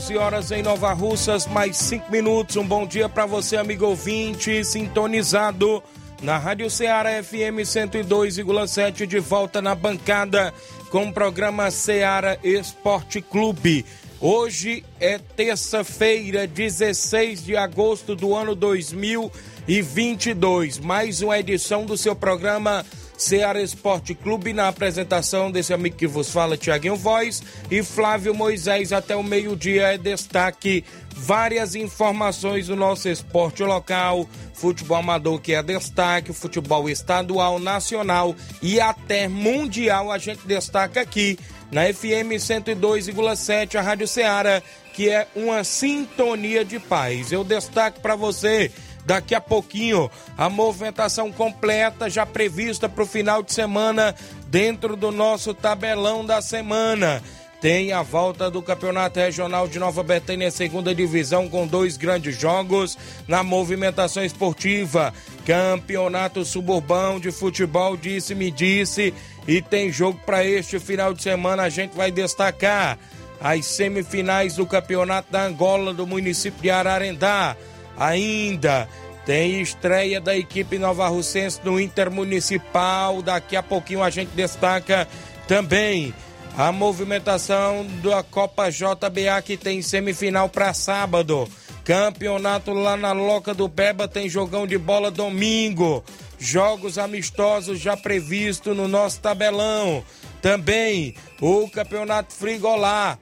11 horas em Nova Russas, mais 5 minutos. Um bom dia para você, amigo ouvinte, sintonizado na Rádio Ceará FM 102,7, de volta na bancada com o programa Ceará Esporte Clube. Hoje é terça-feira, 16 de agosto do ano 2022. Mais uma edição do seu programa Ceará Esporte Clube, na apresentação desse amigo que vos fala, Tiaguinho Voz e Flávio Moisés. Até o meio-dia é destaque várias informações do nosso esporte local, futebol amador que é destaque, futebol estadual, nacional e até mundial. A gente destaca aqui na FM 102,7, a Rádio Ceará, que é uma sintonia de paz. Eu destaco para você Daqui a pouquinho, a movimentação completa já prevista para o final de semana dentro do nosso tabelão da semana. Tem a volta do Campeonato Regional de Nova Betânia, segunda divisão, com dois grandes jogos na movimentação esportiva. Campeonato Suburbão de Futebol, disse-me disse. E tem jogo para este final de semana, a gente vai destacar as semifinais do Campeonato da Angola do município de Ararendá. Ainda tem estreia da equipe Nova Russense no Intermunicipal. Daqui a pouquinho a gente destaca também a movimentação da Copa JBA que tem semifinal para sábado. Campeonato lá na Loca do Beba tem jogão de bola domingo. Jogos amistosos já previsto no nosso tabelão. Também o Campeonato Frigolá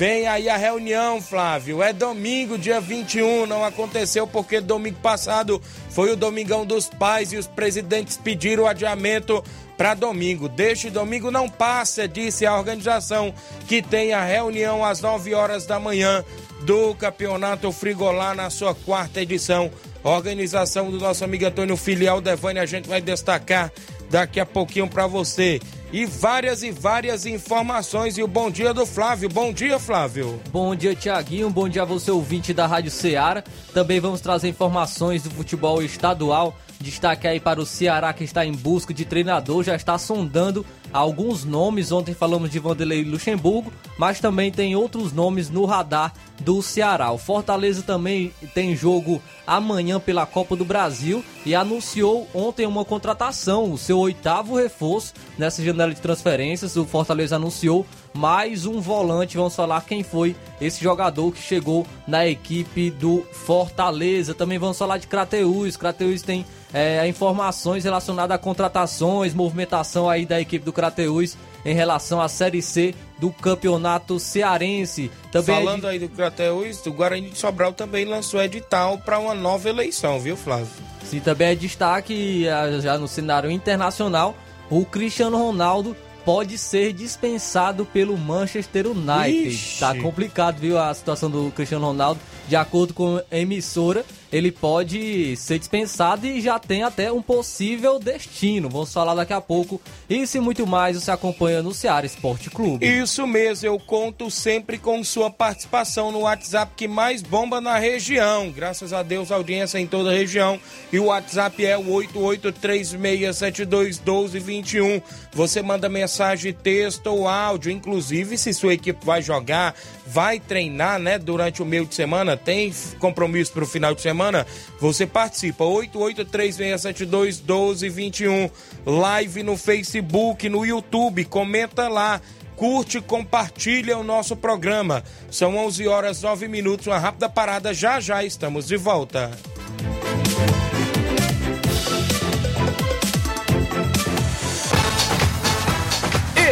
Vem aí a reunião, Flávio. É domingo, dia 21. Não aconteceu porque domingo passado foi o Domingão dos Pais e os presidentes pediram o adiamento para domingo. Deste domingo não passa, disse a organização, que tem a reunião às 9 horas da manhã do Campeonato Frigolá na sua quarta edição. Organização do nosso amigo Antônio Filial Devane, a gente vai destacar daqui a pouquinho para você e várias e várias informações. E o bom dia do Flávio. Bom dia, Flávio. Bom dia, Tiaguinho. Bom dia a você, ouvinte da Rádio Ceará. Também vamos trazer informações do futebol estadual. Destaque aí para o Ceará que está em busca de treinador, já está sondando alguns nomes. Ontem falamos de Vanderlei Luxemburgo, mas também tem outros nomes no radar do Ceará. O Fortaleza também tem jogo amanhã pela Copa do Brasil e anunciou ontem uma contratação, o seu oitavo reforço nessa janela de transferências. O Fortaleza anunciou mais um volante. Vamos falar quem foi esse jogador que chegou na equipe do Fortaleza. Também vamos falar de Crateus. Crateus tem é, informações relacionadas a contratações, movimentação aí da equipe do Crateus em relação à Série C do Campeonato Cearense. Também Falando é de... aí do Crateus, o Guarani de Sobral também lançou edital para uma nova eleição, viu, Flávio? Sim, também é destaque já no cenário internacional, o Cristiano Ronaldo pode ser dispensado pelo Manchester United. Ixi. Tá complicado, viu, a situação do Cristiano Ronaldo. De acordo com a emissora, ele pode ser dispensado e já tem até um possível destino. Vamos falar daqui a pouco. Isso e muito mais você acompanha no Ceará Esporte Clube. Isso mesmo, eu conto sempre com sua participação no WhatsApp que mais bomba na região. Graças a Deus, audiência em toda a região. E o WhatsApp é o 8836721221. Você manda mensagem, texto ou áudio. Inclusive, se sua equipe vai jogar, vai treinar, né, durante o meio de semana, tem compromisso para o final de semana você participa. 8836721221. Live no Facebook, no YouTube. Comenta lá curte e compartilha o nosso programa. São 11 horas 9 minutos, uma rápida parada, já já estamos de volta.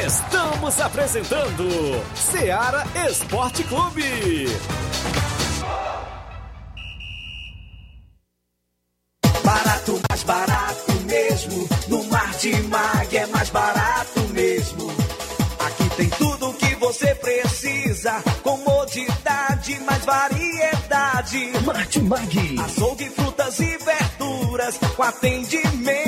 Estamos apresentando Seara Esporte Clube. Mais barato mesmo. Aqui tem tudo o que você precisa. Comodidade, mais variedade. Martimag. Açougue, frutas e verduras. Com atendimento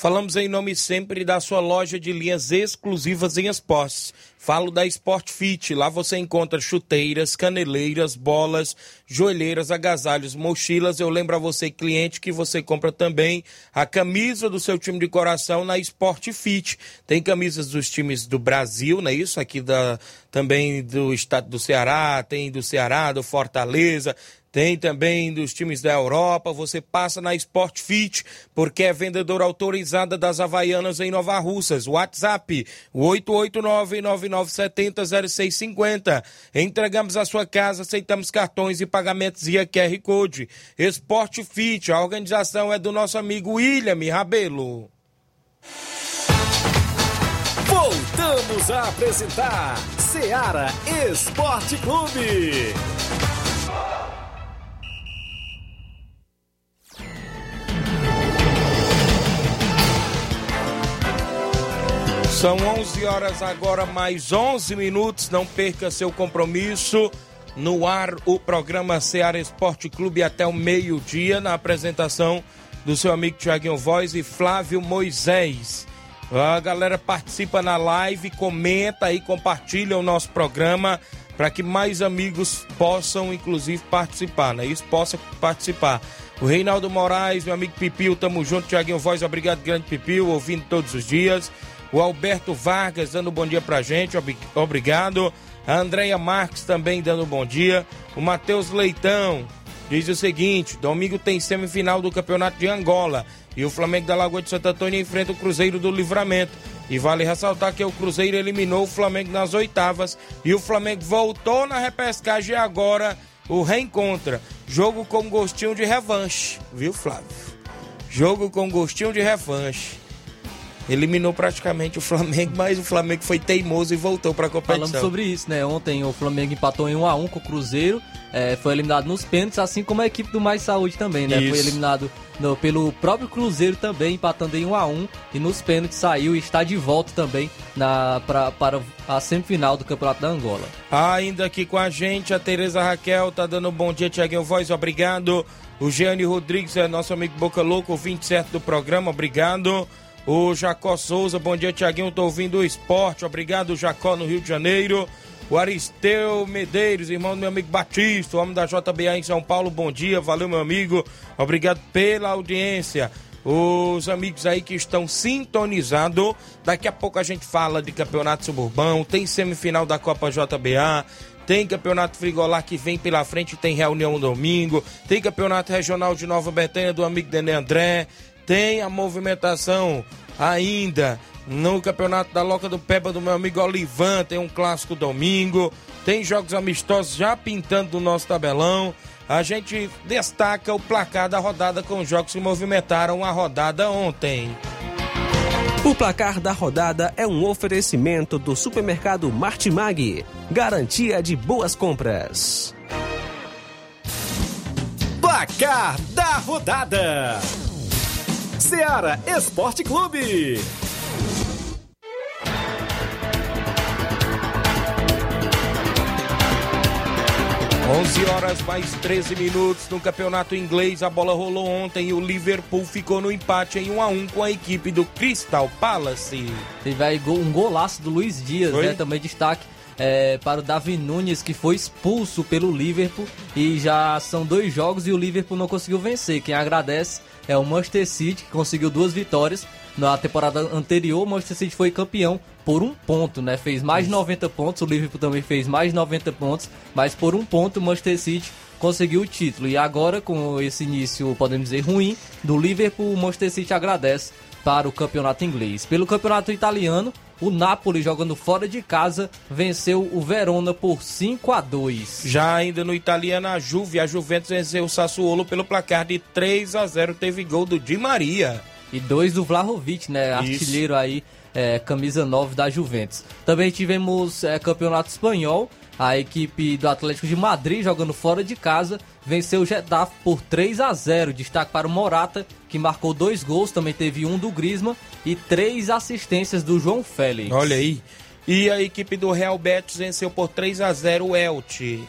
Falamos em nome sempre da sua loja de linhas exclusivas em esportes. Falo da Sport Fit. Lá você encontra chuteiras, caneleiras, bolas, joelheiras, agasalhos, mochilas. Eu lembro a você, cliente, que você compra também a camisa do seu time de coração na Sport Fit. Tem camisas dos times do Brasil, não é isso? Aqui da, também do estado do Ceará, tem do Ceará, do Fortaleza. Tem também dos times da Europa. Você passa na Sport Fit, porque é vendedora autorizada das Havaianas em Nova Russas. WhatsApp 889-9970-0650. Entregamos a sua casa, aceitamos cartões e pagamentos via QR Code. Sport Fit, a organização é do nosso amigo William Rabelo. Voltamos a apresentar Seara Esporte Clube. São 11 horas agora, mais 11 minutos. Não perca seu compromisso. No ar, o programa Ceará Esporte Clube até o meio-dia, na apresentação do seu amigo Tiaguinho Voz e Flávio Moisés. A galera participa na live, comenta aí, compartilha o nosso programa para que mais amigos possam, inclusive, participar, né? Isso possa participar. O Reinaldo Moraes, meu amigo Pipil, tamo junto. Tiaguinho Voz, obrigado, grande Pipil, ouvindo todos os dias. O Alberto Vargas dando um bom dia pra gente, obrigado. A Andréia Marques também dando um bom dia. O Matheus Leitão diz o seguinte: domingo tem semifinal do Campeonato de Angola e o Flamengo da Lagoa de Santo Antônio enfrenta o Cruzeiro do Livramento. E vale ressaltar que o Cruzeiro eliminou o Flamengo nas oitavas e o Flamengo voltou na repescagem e agora o reencontra. Jogo com gostinho de revanche, viu, Flávio? Jogo com gostinho de revanche eliminou praticamente o Flamengo, mas o Flamengo foi teimoso e voltou para a competição. Falando sobre isso, né? Ontem o Flamengo empatou em 1 a 1 com o Cruzeiro, é, foi eliminado nos pênaltis, assim como a equipe do Mais Saúde também, né? Isso. Foi eliminado no, pelo próprio Cruzeiro também, empatando em 1 a 1 e nos pênaltis saiu e está de volta também na, pra, para a semifinal do Campeonato da Angola. Ainda aqui com a gente, a Tereza Raquel tá dando um bom dia, Tiaguinho Voz, obrigado. O Gianni Rodrigues é nosso amigo Boca Louco, ouvinte certo do programa, obrigado. O Jacó Souza, bom dia, Tiaguinho. Tô ouvindo o esporte. Obrigado, Jacó, no Rio de Janeiro. O Aristeu Medeiros, irmão do meu amigo Batista, homem da JBA em São Paulo, bom dia, valeu, meu amigo. Obrigado pela audiência. Os amigos aí que estão sintonizados. Daqui a pouco a gente fala de campeonato suburbão, tem semifinal da Copa JBA, tem campeonato frigolar que vem pela frente, tem reunião domingo, tem campeonato regional de Nova Betânia do amigo Denê André, tem a movimentação ainda no Campeonato da Loca do Peba do meu amigo Olivan, tem um clássico domingo, tem jogos amistosos já pintando do nosso tabelão. A gente destaca o placar da rodada com os jogos que movimentaram a rodada ontem. O placar da rodada é um oferecimento do supermercado Martimag, garantia de boas compras. Placar da rodada. Seara Esporte Clube. 11 horas mais 13 minutos no campeonato inglês. A bola rolou ontem e o Liverpool ficou no empate em 1 a 1 com a equipe do Crystal Palace. Teve aí um golaço do Luiz Dias, Foi? né? Também destaque é, para o Davi Nunes, que foi expulso pelo Liverpool. E já são dois jogos e o Liverpool não conseguiu vencer. Quem agradece é o Manchester City, que conseguiu duas vitórias. Na temporada anterior, o Manchester City foi campeão por um ponto, né? Fez mais de 90 pontos, o Liverpool também fez mais de 90 pontos, mas por um ponto o Manchester City conseguiu o título. E agora, com esse início, podemos dizer, ruim, do Liverpool, o Manchester City agradece para o campeonato inglês. Pelo campeonato italiano, o Napoli, jogando fora de casa, venceu o Verona por 5 a 2. Já ainda no italiano, a Juve, a Juventus venceu o Sassuolo pelo placar de 3 a 0 Teve gol do Di Maria. E dois do Vlahovic, né? Artilheiro aí, é, camisa 9 da Juventus. Também tivemos é, campeonato espanhol. A equipe do Atlético de Madrid, jogando fora de casa, venceu o Getafe por 3 a 0. Destaque para o Morata, que marcou dois gols, também teve um do Grisma e três assistências do João Félix. Olha aí. E a equipe do Real Betis venceu por 3 a 0 o Elche.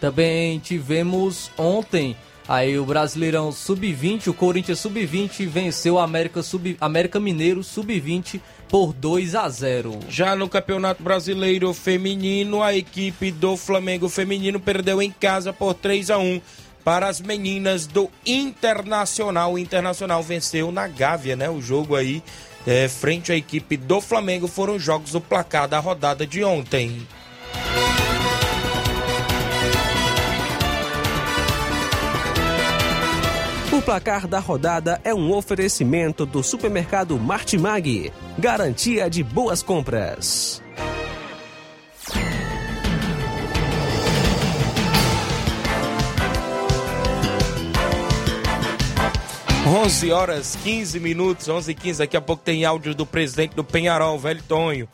Também tivemos ontem aí o Brasileirão Sub-20, o Corinthians Sub-20 venceu o América, Sub, América Mineiro Sub-20 por 2 a 0. Já no Campeonato Brasileiro Feminino, a equipe do Flamengo Feminino perdeu em casa por 3 a 1 para as meninas do Internacional. O Internacional venceu na Gávea, né? O jogo aí é, frente à equipe do Flamengo foram jogos do placar da rodada de ontem. O placar da rodada é um oferecimento do supermercado Martimag. Garantia de boas compras. Onze horas 15 minutos, 11 e 15. Daqui a pouco tem áudio do presidente do Penharol, velho Tonho.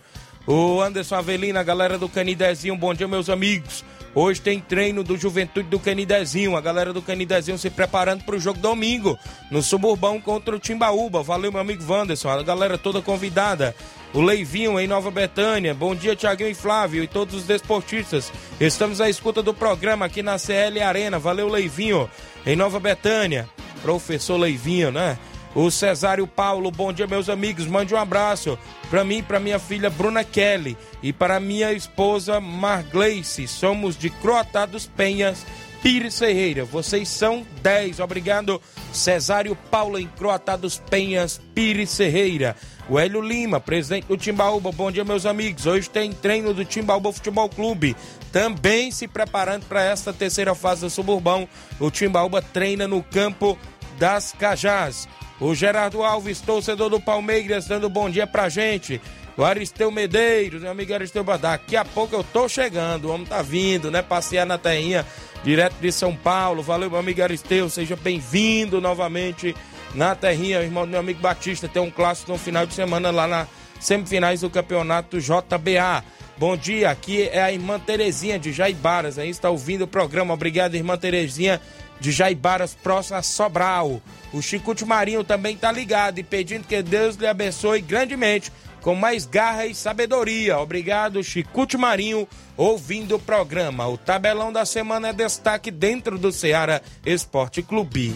O Anderson Avelina, galera do Canidezinho, bom dia, meus amigos. Hoje tem treino do Juventude do Canidezinho. A galera do Canidezinho se preparando para o jogo domingo no Suburbão contra o Timbaúba. Valeu, meu amigo Wanderson. A galera toda convidada. O Leivinho em Nova Betânia. Bom dia, Tiaguinho e Flávio e todos os desportistas. Estamos à escuta do programa aqui na CL Arena. Valeu, Leivinho em Nova Betânia. Professor Leivinho, né? O Cesário Paulo, bom dia, meus amigos. Mande um abraço para mim, para minha filha Bruna Kelly e para minha esposa Margleice. Somos de Croatá dos Penhas, Pires Ferreira. Vocês são 10. Obrigado, Cesário Paulo, em Croatá dos Penhas, Pires Ferreira. O Hélio Lima, presidente do Timbaúba. Bom dia, meus amigos. Hoje tem treino do Timbaúba Futebol Clube. Também se preparando para esta terceira fase do Suburbão. O Timbaúba treina no campo das Cajás. O Gerardo Alves, torcedor do Palmeiras, dando bom dia pra gente. O Aristeu Medeiros, meu amigo Aristeu Daqui a pouco eu tô chegando, o homem tá vindo, né? Passear na terrinha, direto de São Paulo. Valeu, meu amigo Aristeu, seja bem-vindo novamente na terrinha, irmão do meu amigo Batista. Tem um clássico no final de semana lá na semifinais do campeonato JBA. Bom dia, aqui é a irmã Terezinha de Jaibaras, aí está ouvindo o programa. Obrigado, irmã Terezinha de Jaibaras, próximo a Sobral. O Chicute Marinho também está ligado e pedindo que Deus lhe abençoe grandemente, com mais garra e sabedoria. Obrigado, Chicute Marinho, ouvindo o programa. O tabelão da semana é destaque dentro do Ceará Esporte Clube.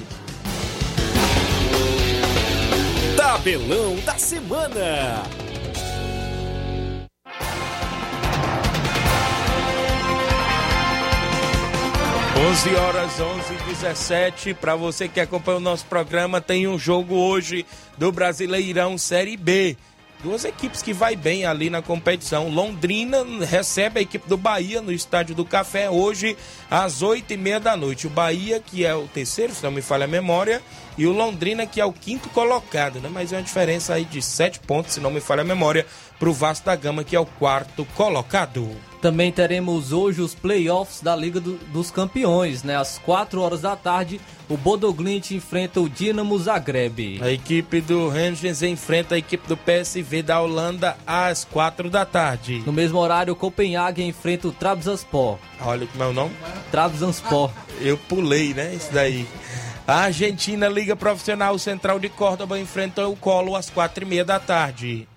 Tabelão da semana. 11 horas 11 e 17 para você que acompanha o nosso programa tem um jogo hoje do Brasileirão Série B. Duas equipes que vai bem ali na competição. Londrina recebe a equipe do Bahia no estádio do Café hoje às oito e meia da noite. O Bahia que é o terceiro se não me falha a memória e o Londrina que é o quinto colocado né? Mas é uma diferença aí de sete pontos se não me falha a memória para o Vasco da Gama que é o quarto colocado também teremos hoje os playoffs da Liga do, dos Campeões, né? Às 4 horas da tarde, o Bodoglint enfrenta o Dinamo Zagreb. A equipe do Rangers enfrenta a equipe do PSV da Holanda às 4 da tarde. No mesmo horário, o Copenhague enfrenta o Trabzonspor. Olha como é o nome? Trabzonspor. Eu pulei, né? Isso daí. A Argentina Liga Profissional Central de Córdoba enfrenta o Colo às 4 e meia da tarde.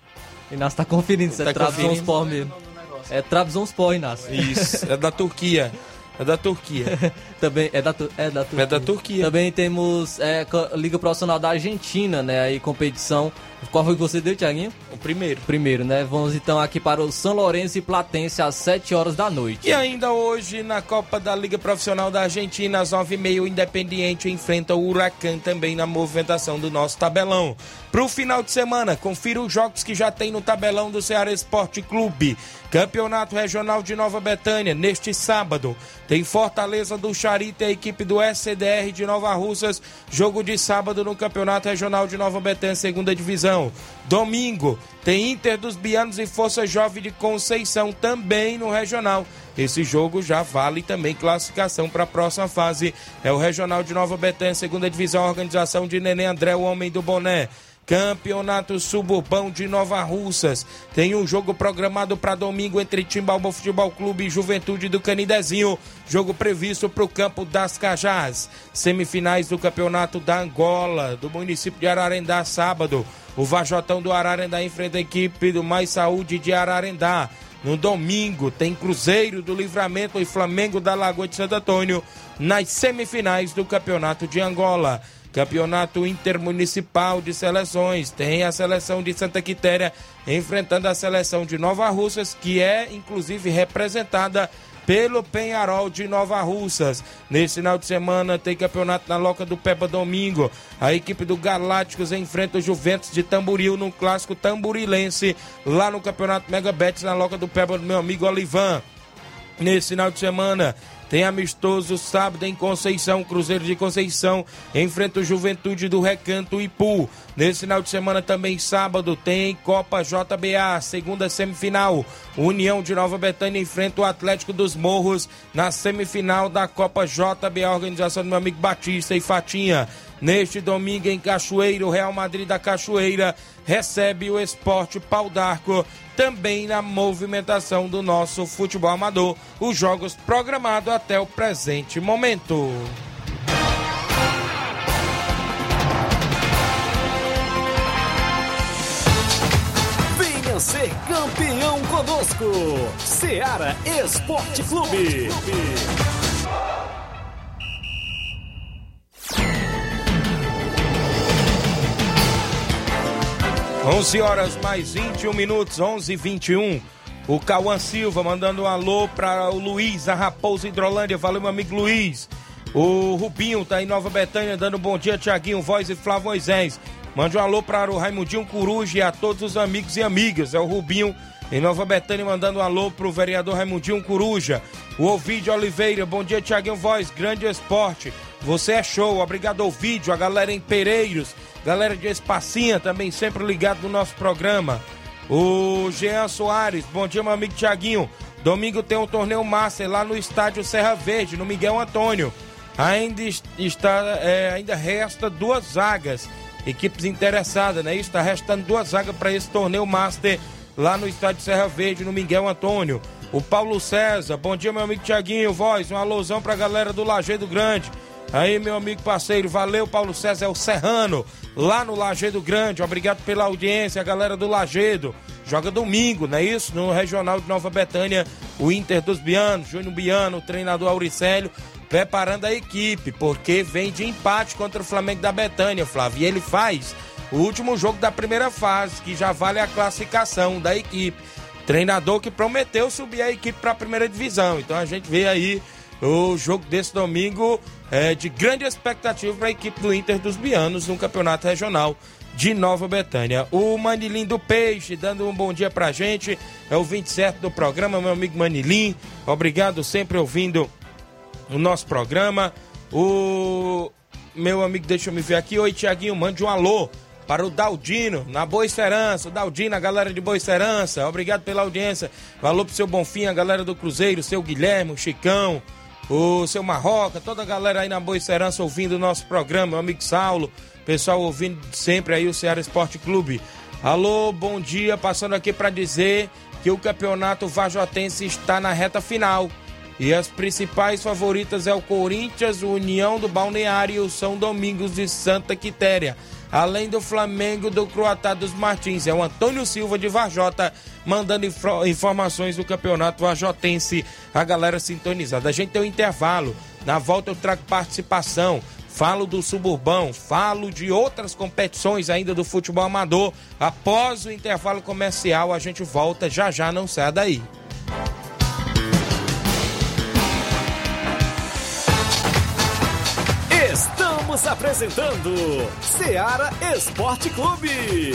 Inácio tá conferindo se é Tá Trabzonspor mesmo. É Trabzonspor, Inácio. Isso, é da Turquia. É da Turquia. Também é da, é da Turquia. É da Turquia. Também temos é, Liga Profissional da Argentina, né? Aí competição. Qual foi que você deu, Thiaguinho? O primeiro. Primeiro, né? Vamos então aqui para o São Lourenço e Platense às 7 horas da noite. E ainda hoje, na Copa da Liga Profissional da Argentina, às 9h30, o Independiente enfrenta o Huracan também na movimentação do nosso tabelão. Para o final de semana, confira os jogos que já tem no tabelão do Ceará Esporte Clube. Campeonato Regional de Nova Betânia, neste sábado. Tem Fortaleza do Charita e a equipe do SCDR de Nova Russas. Jogo de sábado no Campeonato Regional de Nova Betânia, segunda divisão. Domingo, tem Inter dos Bianos e Força Jovem de Conceição também no Regional. Esse jogo já vale também classificação para a próxima fase. É o Regional de Nova Betânia, segunda divisão, organização de Nenê André, o homem do boné. Campeonato Suburbão de Nova Russas. Tem um jogo programado para domingo entre Timbalba Futebol Clube e Juventude do Canidezinho. Jogo previsto para o campo das Cajás. Semifinais do Campeonato da Angola, do município de Ararendá, sábado. O Vajotão do Ararendá enfrenta a equipe do Mais Saúde de Ararendá. No domingo tem Cruzeiro do Livramento e Flamengo da Lagoa de Santo Antônio nas semifinais do Campeonato de Angola. Campeonato Intermunicipal de Seleções. Tem a seleção de Santa Quitéria enfrentando a seleção de Nova Russas, que é inclusive representada pelo Penharol de Nova Russas. Nesse final de semana tem campeonato na Loca do Peba domingo. A equipe do Galácticos enfrenta o Juventus de Tamboril no clássico tamburilense, lá no Campeonato Mega Bet na Loca do Peba do meu amigo Olivan. Nesse final de semana tem amistoso sábado em Conceição, Cruzeiro de Conceição enfrenta o Juventude do Recanto Ipu. Nesse final de semana também sábado tem Copa JBA, segunda semifinal. União de Nova Betânia enfrenta o Atlético dos Morros na semifinal da Copa JBA, organização do meu amigo Batista e Fatinha. Neste domingo em Cachoeira, o Real Madrid da Cachoeira recebe o Esporte Pau d'Arco, também na movimentação do nosso futebol amador. Os jogos programados até o presente momento. Venha ser campeão conosco. Seara Esporte Clube. 11 horas mais 21 minutos, 11 e 21. O Cauã Silva mandando um alô para o Luiz, a Raposa Hidrolândia. Valeu, meu amigo Luiz. O Rubinho tá em Nova Betânia dando um bom dia, Tiaguinho, Voz e Flávio Moisés. Mande um alô para o Raimundinho Coruja e a todos os amigos e amigas. É o Rubinho em Nova Betânia mandando um alô pro vereador Raimundinho Coruja. O Ovidio Oliveira, bom dia, Tiaguinho Voz, grande esporte. Você é show, obrigado ao vídeo, a galera em Pereiros, galera de Espacinha também sempre ligado no nosso programa. O Jean Soares, bom dia, meu amigo Tiaguinho. Domingo tem um torneio Master lá no estádio Serra Verde, no Miguel Antônio. Ainda está, é, ainda resta duas vagas. Equipes interessadas, né? Está restando duas vagas para esse torneio Master lá no estádio Serra Verde, no Miguel Antônio. O Paulo César, bom dia, meu amigo Tiaguinho, voz, um alusão pra galera do Lajeado Grande. Aí, meu amigo parceiro, valeu, Paulo César, é o Serrano, lá no Lagedo Grande. Obrigado pela audiência, a galera do Lagedo. Joga domingo, não é isso? No Regional de Nova Betânia, o Inter dos Bianos, Júnior Biano, o treinador Auricélio, preparando a equipe, porque vem de empate contra o Flamengo da Betânia, Flávio. E ele faz o último jogo da primeira fase, que já vale a classificação da equipe. Treinador que prometeu subir a equipe para a primeira divisão. Então a gente vê aí o jogo desse domingo é, de grande expectativa para a equipe do Inter dos Bianos no Campeonato Regional de Nova Betânia. O Manilim do Peixe dando um bom dia pra gente. É o 27 do programa, meu amigo Manilim. Obrigado sempre ouvindo o nosso programa. O meu amigo, deixa eu me ver aqui. Oi, Tiaguinho, mande um alô para o Daldino, na Boa Esperança. O Daldino, a galera de Boa Esperança. Obrigado pela audiência. Valor pro seu Bonfim, a galera do Cruzeiro, seu Guilherme, o Chicão o seu Marroca, toda a galera aí na Boa Esperança ouvindo o nosso programa, meu amigo Saulo, pessoal ouvindo sempre aí o Ceará Esporte Clube. Alô, bom dia, passando aqui para dizer que o campeonato vajotense está na reta final. E as principais favoritas é o Corinthians, o União do Balneário e o São Domingos de Santa Quitéria além do Flamengo do Croatá dos Martins. É o Antônio Silva de Varjota mandando informações do campeonato vajotense. A galera sintonizada. A gente tem um intervalo. Na volta eu trago participação. falo do suburbão, falo de outras competições ainda do futebol amador. Após o intervalo comercial, a gente volta já já, não sai daí. Estamos apresentando Seara Esporte Clube.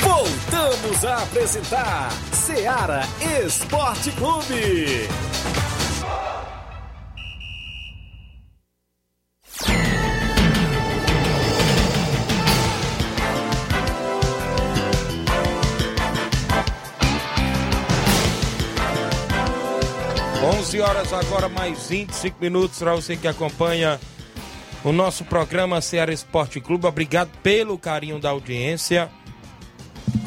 Voltamos a apresentar Seara Esporte Clube. Onze horas agora, mais 25 minutos para você que acompanha o nosso programa Ceará Esporte Clube. Obrigado pelo carinho da audiência.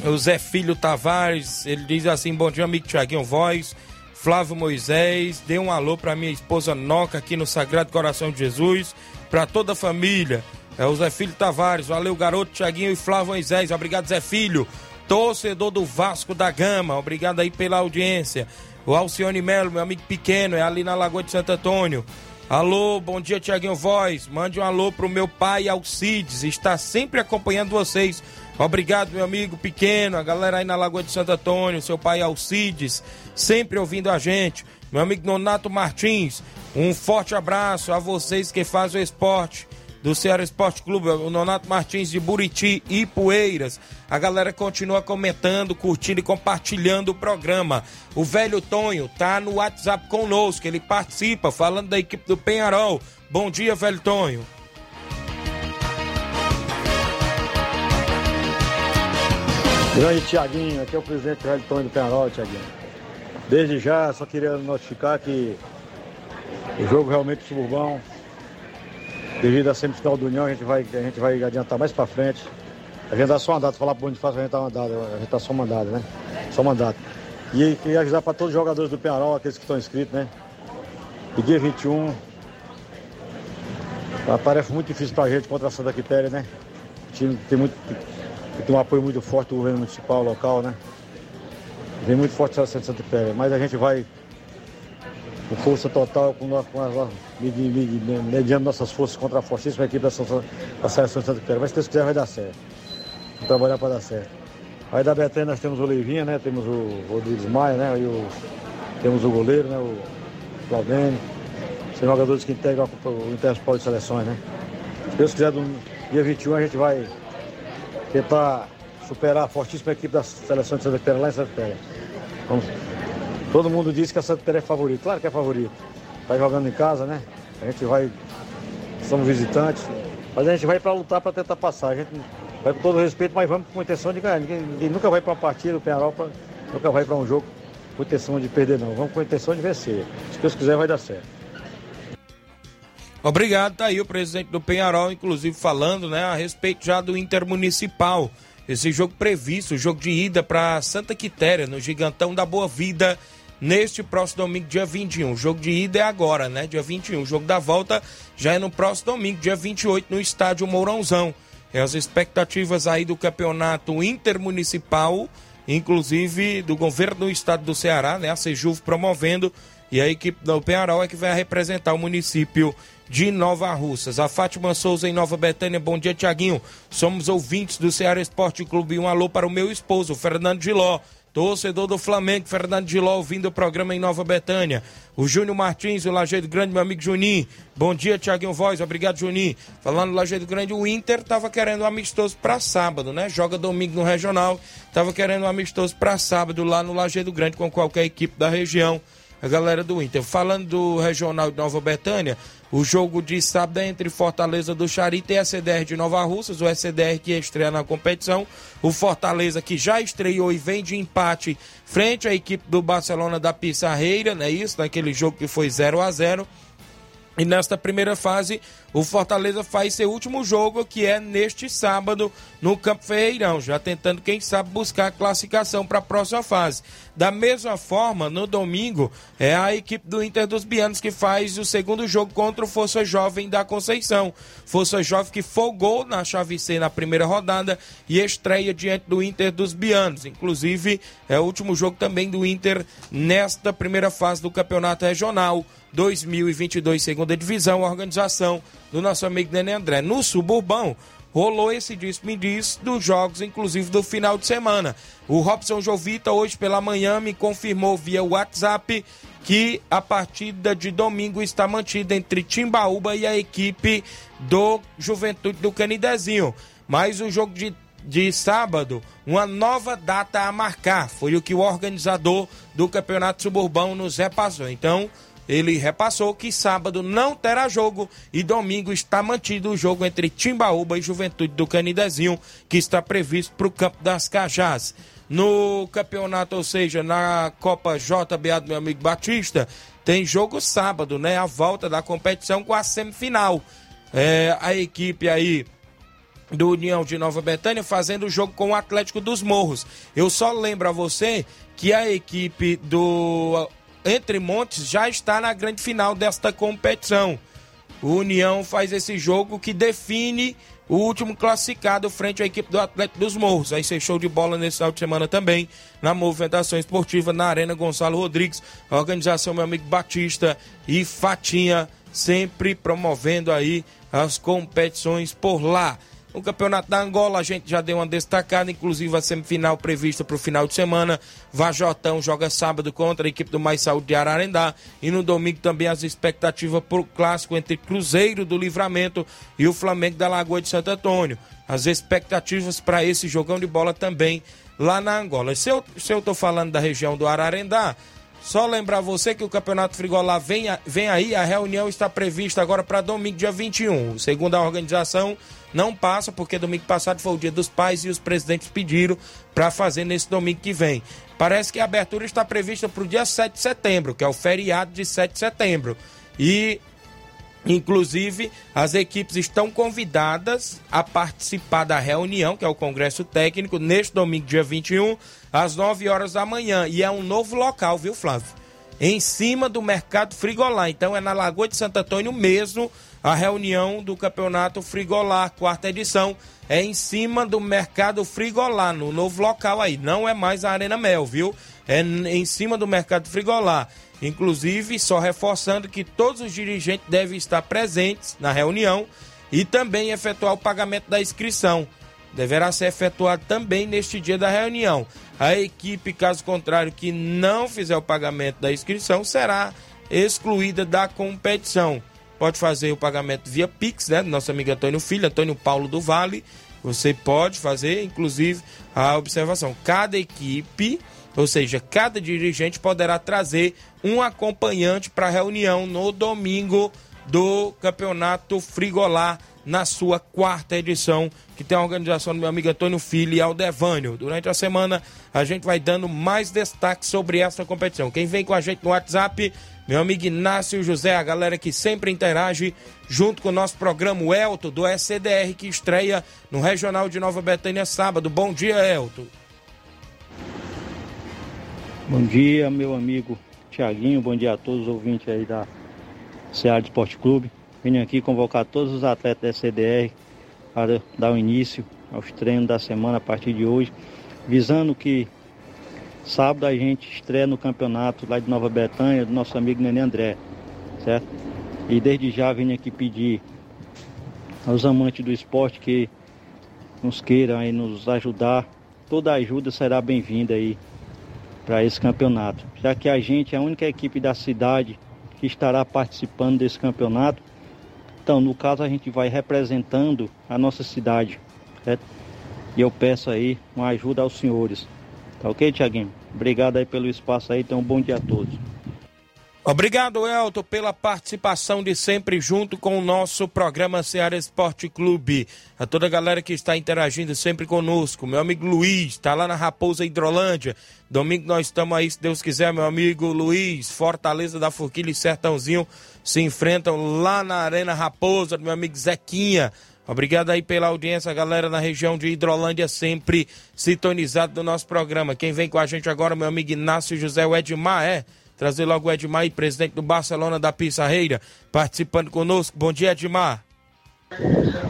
O Zé Filho Tavares, ele diz assim: Bom dia, amigo Tiaguinho Voz. Flávio Moisés, dê um alô para minha esposa Noca aqui no Sagrado Coração de Jesus, para toda a família. É o Zé Filho Tavares, valeu garoto Tiaguinho e Flávio Moisés, obrigado Zé Filho, torcedor do Vasco da Gama, obrigado aí pela audiência. O Alcione Melo, meu amigo pequeno, é ali na Lagoa de Santo Antônio. Alô, bom dia Tiaguinho Voz, mande um alô pro meu pai Alcides, está sempre acompanhando vocês. Obrigado, meu amigo pequeno, a galera aí na Lagoa de Santo Antônio, seu pai Alcides, sempre ouvindo a gente. Meu amigo Nonato Martins, um forte abraço a vocês que fazem o esporte do Ceará Esporte Clube, o Nonato Martins de Buriti e Poeiras. A galera continua comentando, curtindo e compartilhando o programa. O velho Tonho tá no WhatsApp conosco, ele participa, falando da equipe do Penharol. Bom dia, velho Tonho. Grande Tiaguinho, aqui é o presidente Velho Tonho do Penarol, Tiaguinho. Desde já, só queria notificar que o jogo realmente suburbão, devido à semifinal do União, a gente vai, a gente vai adiantar mais pra frente. A gente dá só mandato, falar pro Bonifácio, a gente tá mandado, a gente tá só mandado, né? Só mandato. E queria avisar para todos os jogadores do Penarol, aqueles que estão inscritos, né? E dia 21, uma tarefa muito difícil pra gente contra a Santa Quitéria, né? O time tem muito tem um apoio muito forte do governo municipal local, né? Vem muito forte a Santa Quitéria, mas a gente vai com força total, com, com as, mediando nossas forças contra a fortíssima equipe da, da Seleção de Santa Quitéria. Mas se Deus quiser vai dar certo. Vamos trabalhar para dar certo. Aí da Betânia nós temos o Leivinha, né? Temos o Rodrigues Maia, né? E o, temos o goleiro, né? O Claudênio. São jogadores que integram o Intersport de Seleções, né? Se Deus quiser, do dia 21 a gente vai tentar superar a fortíssima equipe da seleção de Santa Quitéria lá em Santa Quitéria. Vamos. Todo mundo diz que a Santa Quitéria é favorito. Claro que é favorito. Está jogando em casa, né? A gente vai. Somos visitantes. Mas a gente vai para lutar para tentar passar. A gente vai com todo respeito, mas vamos com intenção de ganhar. Ninguém, ninguém nunca vai para uma partida, o Penharol nunca vai para um jogo com intenção de perder, não. Vamos com intenção de vencer. Se Deus quiser, vai dar certo. Obrigado, tá aí o presidente do Penharol, inclusive falando, né, a respeito já do Intermunicipal. Esse jogo previsto, o jogo de ida para Santa Quitéria, no Gigantão da Boa Vida, neste próximo domingo, dia 21. O jogo de ida é agora, né, dia 21. O jogo da volta já é no próximo domingo, dia 28, no estádio Mourãozão. É as expectativas aí do campeonato intermunicipal, inclusive do governo do estado do Ceará, né, a Sejuv promovendo, e a equipe do Penharol é que vai representar o município de Nova Russas. A Fátima Souza em Nova Betânia, bom dia, Tiaguinho. Somos ouvintes do Ceará Esporte Clube. Um alô para o meu esposo, Fernando Giló. Torcedor do Flamengo, Fernando Giló, ouvindo o programa em Nova Betânia. O Júnior Martins, o Lajeiro Grande, meu amigo Juninho. Bom dia, Tiaguinho Voz. Obrigado, Juninho. Falando do Lajeiro Grande, o Inter estava querendo um amistoso para sábado, né? Joga domingo no Regional. Tava querendo um amistoso para sábado lá no Lajeiro Grande com qualquer equipe da região. A galera do Inter. Falando do Regional de Nova Betânia, o jogo de sábado é entre Fortaleza do Charita e a CDR de Nova Russas, o SDR que estreia na competição. O Fortaleza que já estreou e vem de empate frente à equipe do Barcelona da Pissarreira, não é isso? Naquele jogo que foi 0 a 0 e nesta primeira fase, o Fortaleza faz seu último jogo, que é neste sábado, no Campo Ferreirão, já tentando, quem sabe, buscar a classificação para a próxima fase. Da mesma forma, no domingo, é a equipe do Inter dos Bianos que faz o segundo jogo contra o Força Jovem da Conceição. Força Jovem que folgou na chave C na primeira rodada e estreia diante do Inter dos Bianos. Inclusive, é o último jogo também do Inter nesta primeira fase do Campeonato Regional. 2022, segunda divisão, organização do nosso amigo Nenê André. No Suburbão, rolou esse diz-me diz dos jogos, inclusive do final de semana. O Robson Jovita, hoje pela manhã, me confirmou via WhatsApp que a partida de domingo está mantida entre Timbaúba e a equipe do Juventude do Canidezinho. Mas o jogo de, de sábado, uma nova data a marcar. Foi o que o organizador do Campeonato Suburbão nos repassou. Então, ele repassou que sábado não terá jogo e domingo está mantido o jogo entre Timbaúba e Juventude do Canidezinho, que está previsto para o Campo das Cajás. No campeonato, ou seja, na Copa JBA do meu amigo Batista, tem jogo sábado, né? A volta da competição com a semifinal. É, a equipe aí do União de Nova Betânia fazendo o jogo com o Atlético dos Morros. Eu só lembro a você que a equipe do entre Montes já está na grande final desta competição. O União faz esse jogo que define o último classificado frente à equipe do Atlético dos Morros. Aí ser show de bola nesse final de semana também na movimentação esportiva na Arena Gonçalo Rodrigues, a organização meu amigo Batista e Fatinha sempre promovendo aí as competições por lá. No Campeonato da Angola, a gente já deu uma destacada, inclusive a semifinal prevista para o final de semana. Vajotão joga sábado contra a equipe do Mais Saúde de Ararendá. E no domingo também as expectativas para o clássico entre Cruzeiro do Livramento e o Flamengo da Lagoa de Santo Antônio. As expectativas para esse jogão de bola também lá na Angola. Se eu estou falando da região do Ararendá, só lembrar você que o Campeonato Frigolá vem, vem aí, a reunião está prevista agora para domingo, dia 21. Segundo a organização, não passa, porque domingo passado foi o dia dos pais e os presidentes pediram para fazer nesse domingo que vem. Parece que a abertura está prevista para o dia 7 de setembro, que é o feriado de 7 de setembro. E, inclusive, as equipes estão convidadas a participar da reunião, que é o Congresso Técnico, neste domingo, dia 21, às 9 horas da manhã. E é um novo local, viu, Flávio? Em cima do Mercado Frigolá. Então, é na Lagoa de Santo Antônio mesmo a reunião do Campeonato Frigolar, quarta edição, é em cima do Mercado Frigolar, no novo local aí. Não é mais a Arena Mel, viu? É em cima do Mercado Frigolar. Inclusive, só reforçando que todos os dirigentes devem estar presentes na reunião e também efetuar o pagamento da inscrição. Deverá ser efetuado também neste dia da reunião. A equipe, caso contrário, que não fizer o pagamento da inscrição, será excluída da competição pode fazer o pagamento via Pix, né? Do nosso amigo Antônio Filho, Antônio Paulo do Vale. Você pode fazer, inclusive, a observação. Cada equipe, ou seja, cada dirigente poderá trazer um acompanhante para a reunião no domingo do Campeonato Frigolar na sua quarta edição, que tem a organização do meu amigo Antônio Filho e Aldevânio. Durante a semana a gente vai dando mais destaque sobre essa competição. Quem vem com a gente no WhatsApp meu amigo Inácio José, a galera que sempre interage junto com o nosso programa, o Elton, do SCDR, que estreia no Regional de Nova Betânia sábado. Bom dia, Elton. Bom dia, meu amigo Tiaguinho, bom dia a todos os ouvintes aí da Seara Esporte Clube. Venho aqui convocar todos os atletas da SCDR para dar o início aos treinos da semana a partir de hoje, visando que Sábado a gente estreia no campeonato lá de Nova Betânia do nosso amigo Nenê André, certo? E desde já venho aqui pedir aos amantes do esporte que nos queiram aí nos ajudar. Toda ajuda será bem-vinda aí para esse campeonato, já que a gente é a única equipe da cidade que estará participando desse campeonato. Então, no caso, a gente vai representando a nossa cidade, certo? E eu peço aí uma ajuda aos senhores. Tá ok, Tiaguinho? Obrigado aí pelo espaço aí, então um bom dia a todos. Obrigado, Elton, pela participação de sempre junto com o nosso programa Ceará Esporte Clube. A toda a galera que está interagindo sempre conosco. Meu amigo Luiz, está lá na Raposa Hidrolândia. Domingo nós estamos aí, se Deus quiser, meu amigo Luiz. Fortaleza da Forquilha e Sertãozinho se enfrentam lá na Arena Raposa, meu amigo Zequinha. Obrigado aí pela audiência, galera na região de Hidrolândia, sempre sintonizado do nosso programa. Quem vem com a gente agora, meu amigo Inácio José Edmar, é Trazer logo o Edmar, presidente do Barcelona da Pissarreira, participando conosco. Bom dia, Edmar.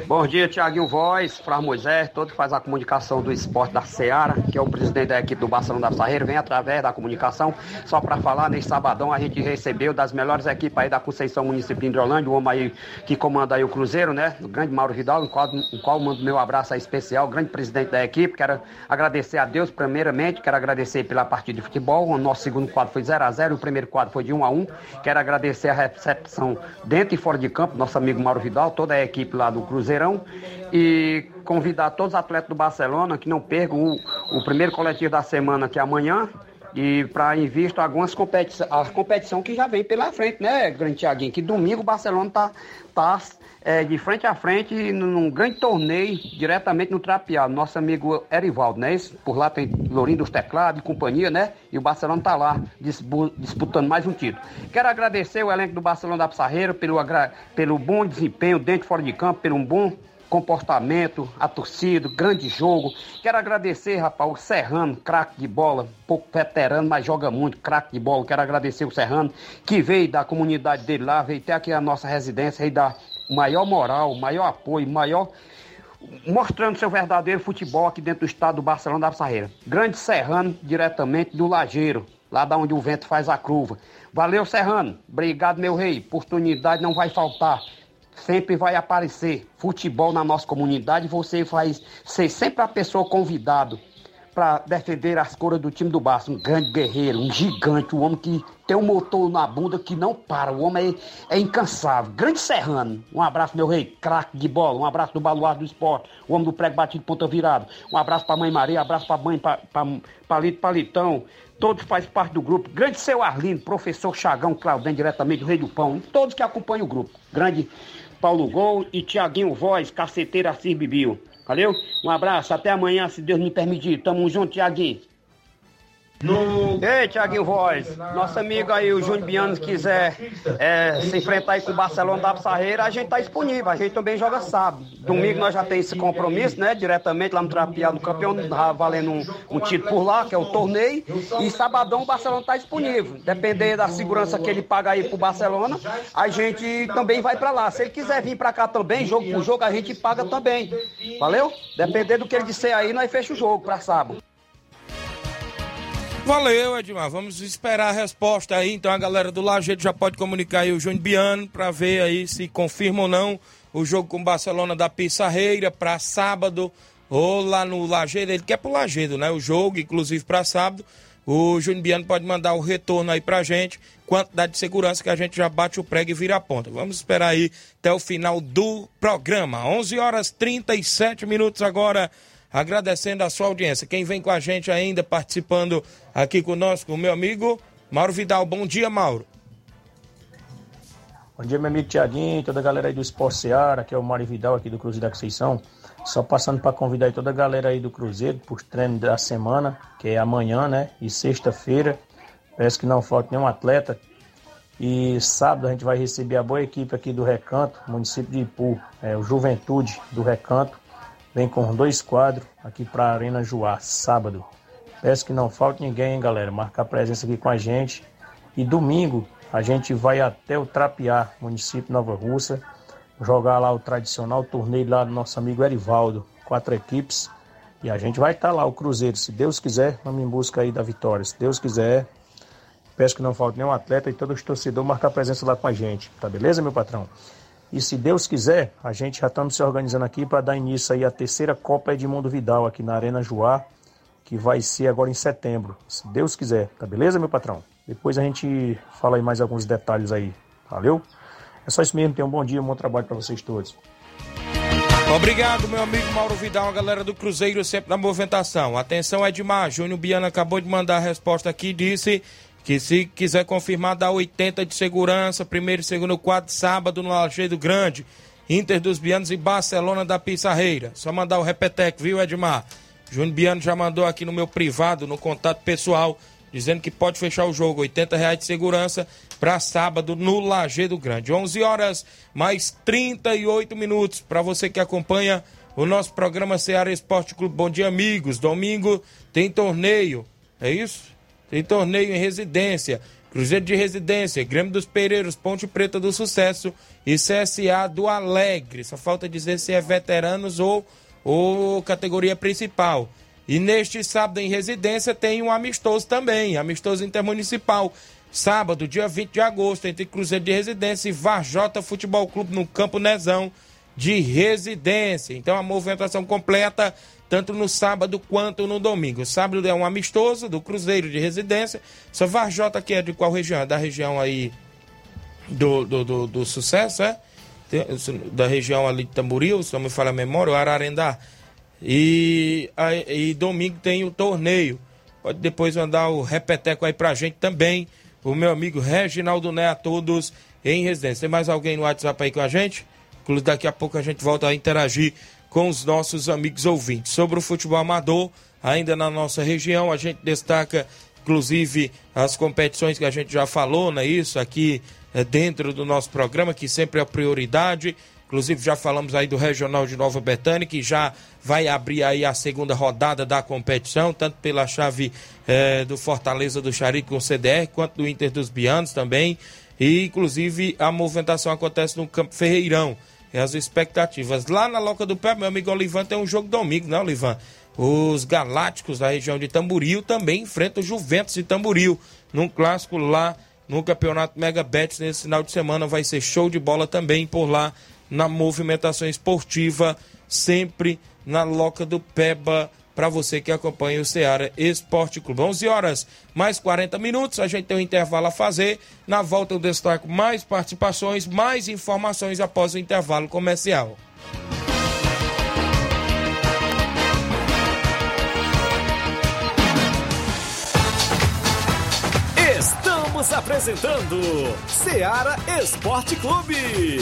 Bom dia, Tiaguinho Voz, Flávio Moisés, todo que faz a comunicação do esporte da Seara, que é o presidente da equipe do Barcelona da Sarreira, vem através da comunicação, só para falar, nesse sabadão a gente recebeu das melhores equipes aí da Conceição Município de Hidrolândia, o homem aí que comanda aí o Cruzeiro, né, o grande Mauro Vidal, no qual, qual mando meu abraço aí especial, grande presidente da equipe, quero agradecer a Deus primeiramente, quero agradecer pela partida de futebol, o nosso segundo quadro foi 0 a 0 o primeiro quadro foi de 1 a 1 quero agradecer a recepção dentro e fora de campo, nosso amigo Mauro Vidal, toda a equipe lá do Cruzeirão e convidar todos os atletas do Barcelona que não percam o, o primeiro coletivo da semana, que é amanhã, e para em vista algumas competições, a competição que já vem pela frente, né, grande Tiaguinho? Que domingo o Barcelona tá, tá é, de frente a frente num grande torneio diretamente no Trapeado. Nosso amigo Erivaldo, né? Por lá tem Lourinho dos Teclados e companhia, né? E o Barcelona tá lá disputando mais um título. Quero agradecer o elenco do Barcelona da Pissarreira pelo, pelo bom desempenho dentro e fora de campo, pelo bom comportamento, a torcida, grande jogo. Quero agradecer, rapaz, o Serrano, craque de bola, pouco veterano, mas joga muito, craque de bola. Quero agradecer o Serrano, que veio da comunidade dele lá, veio até aqui a nossa residência, veio dar maior moral, maior apoio, maior mostrando seu verdadeiro futebol aqui dentro do estado do Barcelona da Sarreira. Grande Serrano, diretamente do Lajeiro, lá da onde o vento faz a curva. Valeu, Serrano. Obrigado, meu rei. Oportunidade não vai faltar sempre vai aparecer futebol na nossa comunidade. Você vai ser sempre a pessoa convidado para defender as cores do time do Barça. Um grande guerreiro, um gigante, um homem que tem um motor na bunda que não para. O homem é, é incansável. Grande Serrano. Um abraço, meu rei, craque de bola. Um abraço do Baluarte do Esporte. O homem do prego batido, ponta virado. Um abraço para mãe Maria, um abraço para mãe Palito Palitão. Todos fazem parte do grupo. Grande seu Arlindo, professor Chagão Claudem, diretamente do Rei do Pão. Todos que acompanham o grupo. Grande Paulo Gol e Tiaguinho Voz, caceteira Assis Bibiu. Valeu? Um abraço, até amanhã, se Deus me permitir. Tamo junto, Tiaguinho. No... Ei, Tiaguinho Voz, nosso amigo aí, o Júnior Biano, se quiser é, se enfrentar aí com o Barcelona da Pissarreira, a gente tá disponível, a gente também joga sábado. Domingo nós já temos esse compromisso, né, diretamente lá no Trapeado do Campeão, tá valendo um, um, título por lá, que é o torneio, e sabadão o Barcelona tá disponível. Depender da segurança que ele paga aí pro Barcelona, a gente também vai para lá. Se ele quiser vir para cá também, jogo por jogo, a gente paga também. Valeu? Depender do que ele disser aí, nós fechamos o jogo para sábado. Valeu, Edmar. Vamos esperar a resposta aí. Então a galera do Lajeito já pode comunicar aí o Júnior Biano para ver aí se confirma ou não o jogo com o Barcelona da Pissarreira para sábado ou lá no Lajeiro. Ele quer pro Lajeiro, né? O jogo, inclusive para sábado. O Júnior Biano pode mandar o retorno aí pra gente, quantidade de segurança que a gente já bate o prego e vira a ponta. Vamos esperar aí até o final do programa. 11 horas 37 minutos agora agradecendo a sua audiência. Quem vem com a gente ainda participando aqui conosco, o meu amigo Mauro Vidal. Bom dia, Mauro. Bom dia, meu amigo Tiaguinho, toda a galera aí do Esporte Seara, que é o Mário Vidal aqui do Cruzeiro da Conceição. Só passando para convidar aí toda a galera aí do Cruzeiro para os treinos da semana, que é amanhã, né? E sexta-feira. Parece que não falta nenhum atleta. E sábado a gente vai receber a boa equipe aqui do Recanto, município de Ipu, é, o Juventude do Recanto, Vem com dois quadros aqui para a Arena Juá, sábado. Peço que não falte ninguém, hein, galera. Marcar presença aqui com a gente. E domingo a gente vai até o Trapiá, município Nova Russa, jogar lá o tradicional torneio lá do nosso amigo Erivaldo. Quatro equipes. E a gente vai estar tá lá, o Cruzeiro. Se Deus quiser, vamos em busca aí da vitória. Se Deus quiser, peço que não falte nenhum atleta e todos os torcedores marcar presença lá com a gente. Tá beleza, meu patrão? E se Deus quiser, a gente já estamos se organizando aqui para dar início aí à terceira Copa Edmundo Vidal aqui na Arena Joá, que vai ser agora em setembro. Se Deus quiser, tá beleza, meu patrão? Depois a gente fala aí mais alguns detalhes aí. Valeu? É só isso mesmo, tenham um bom dia, um bom trabalho para vocês todos. Obrigado, meu amigo Mauro Vidal, a galera do Cruzeiro sempre na movimentação. Atenção, Edmar. Júnior Biana acabou de mandar a resposta aqui disse que se quiser confirmar dá 80 de segurança, primeiro e segundo quadro, sábado no Lajeado Grande, Inter dos Bianos e Barcelona da Pissarreira. Só mandar o repetec, viu, Edmar? Júnior Biano já mandou aqui no meu privado, no contato pessoal, dizendo que pode fechar o jogo, 80 reais de segurança para sábado no Lajeado Grande. 11 horas mais 38 minutos para você que acompanha o nosso programa Ceará Esporte Clube. Bom dia, amigos. Domingo tem torneio, é isso? Tem torneio em residência. Cruzeiro de Residência, Grêmio dos Pereiros, Ponte Preta do Sucesso e CSA do Alegre. Só falta dizer se é veteranos ou, ou categoria principal. E neste sábado em residência tem um amistoso também, amistoso intermunicipal. Sábado, dia 20 de agosto, entre Cruzeiro de Residência e Varjota Futebol Clube no Campo Nezão de Residência. Então a movimentação completa tanto no sábado quanto no domingo. Sábado é um amistoso do Cruzeiro de Residência. Essa Varjota que é de qual região? É da região aí do, do, do, do Sucesso, é? Da região ali de Tamboril, se não me falha a memória, o Ararendá. E, e domingo tem o torneio. Pode depois mandar o repeteco aí pra gente também. O meu amigo Reginaldo Né a todos em residência. Tem mais alguém no WhatsApp aí com a gente? Inclusive, daqui a pouco a gente volta a interagir com os nossos amigos ouvintes. Sobre o futebol amador, ainda na nossa região, a gente destaca, inclusive, as competições que a gente já falou, não é isso? Aqui é, dentro do nosso programa, que sempre é prioridade. Inclusive, já falamos aí do Regional de Nova Betânia, que já vai abrir aí a segunda rodada da competição, tanto pela chave é, do Fortaleza do Charique com o CDR, quanto do Inter dos Bianos também. E, inclusive, a movimentação acontece no Campo Ferreirão e as expectativas. Lá na Loca do Pé, meu amigo Olivan tem um jogo domingo, né, Olivan? Os Galácticos da região de Tamboril também enfrentam o Juventus de Tamboril num clássico lá no Campeonato Mega Bet nesse final de semana. Vai ser show de bola também por lá na movimentação esportiva, sempre na Loca do Peba para você que acompanha o Ceará Esporte Clube. 11 horas mais 40 minutos, a gente tem um intervalo a fazer. Na volta eu destaco mais participações, mais informações após o intervalo comercial. Estamos apresentando Ceará Esporte Clube.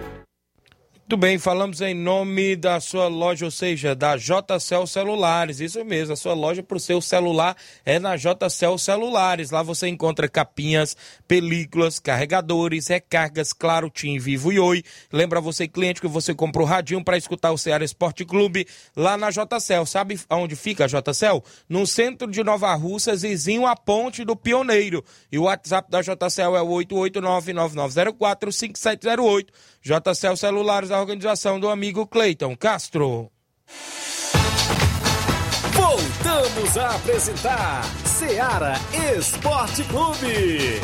Muito bem, falamos em nome da sua loja, ou seja, da JCL Celulares. Isso mesmo, a sua loja para o seu celular é na JCL Celulares. Lá você encontra capinhas, películas, carregadores, recargas, claro, Tim, Vivo e Oi. Lembra você, cliente, que você comprou radinho para escutar o Ceará Esporte Clube lá na JCL. Sabe onde fica a JCL? No centro de Nova Russas, vizinho à ponte do Pioneiro. E o WhatsApp da JCL é o 889-9904-5708. JCL Celulares, da organização do amigo Cleiton Castro. Voltamos a apresentar Seara Esporte Clube.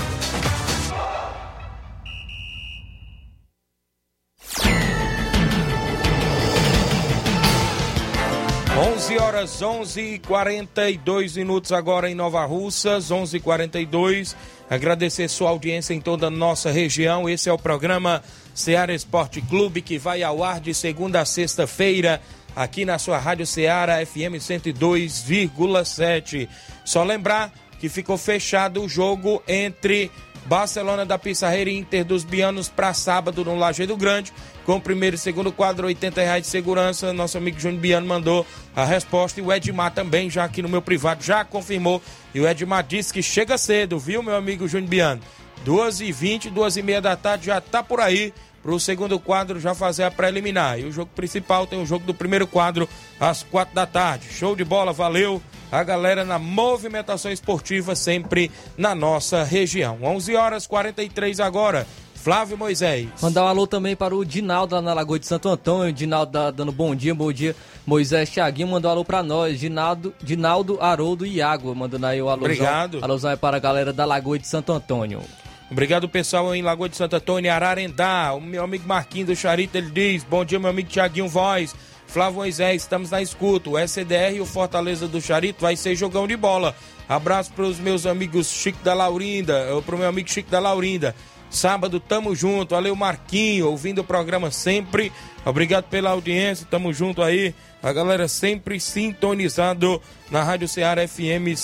11 horas 11 e 42 minutos agora em Nova Russas, 11 e 42 Agradecer sua audiência em toda a nossa região. Esse é o programa Seara Esporte Clube que vai ao ar de segunda a sexta-feira aqui na sua Rádio Seara FM 102,7. Só lembrar que ficou fechado o jogo entre Barcelona da Pissarreira e Inter dos Bianos para sábado no Lajeado Grande. Com o primeiro e segundo quadro, 80 reais de segurança. Nosso amigo Júnior Biano mandou a resposta. E o Edmar também, já aqui no meu privado, já confirmou. E o Edmar disse que chega cedo, viu, meu amigo Júnior Biano? 2h20, 2h30 da tarde, já tá por aí para o segundo quadro já fazer a preliminar. E o jogo principal tem o jogo do primeiro quadro às quatro da tarde. Show de bola, valeu a galera na movimentação esportiva sempre na nossa região. 11 horas 43 agora. Flávio Moisés. Mandar um alô também para o Dinaldo lá na Lagoa de Santo Antônio. Dinaldo tá dando bom dia, bom dia. Moisés Thiaguinho mandou um alô para nós. Dinaldo, Dinaldo Haroldo e Água, mandando aí o alô. Obrigado. Alôzão aí para a galera da Lagoa de Santo Antônio. Obrigado, pessoal, em Lagoa de Santo Antônio, Ararendá. O meu amigo Marquinhos do Charito, ele diz: Bom dia, meu amigo Tiaguinho Voz. Flávio Moisés, estamos na escuta. O SDR e o Fortaleza do Charito vai ser jogão de bola. Abraço para os meus amigos Chico da Laurinda, para o meu amigo Chico da Laurinda. Sábado, tamo junto. Valeu, Marquinho, ouvindo o programa sempre. Obrigado pela audiência, tamo junto aí. A galera sempre sintonizado na Rádio Ceará FM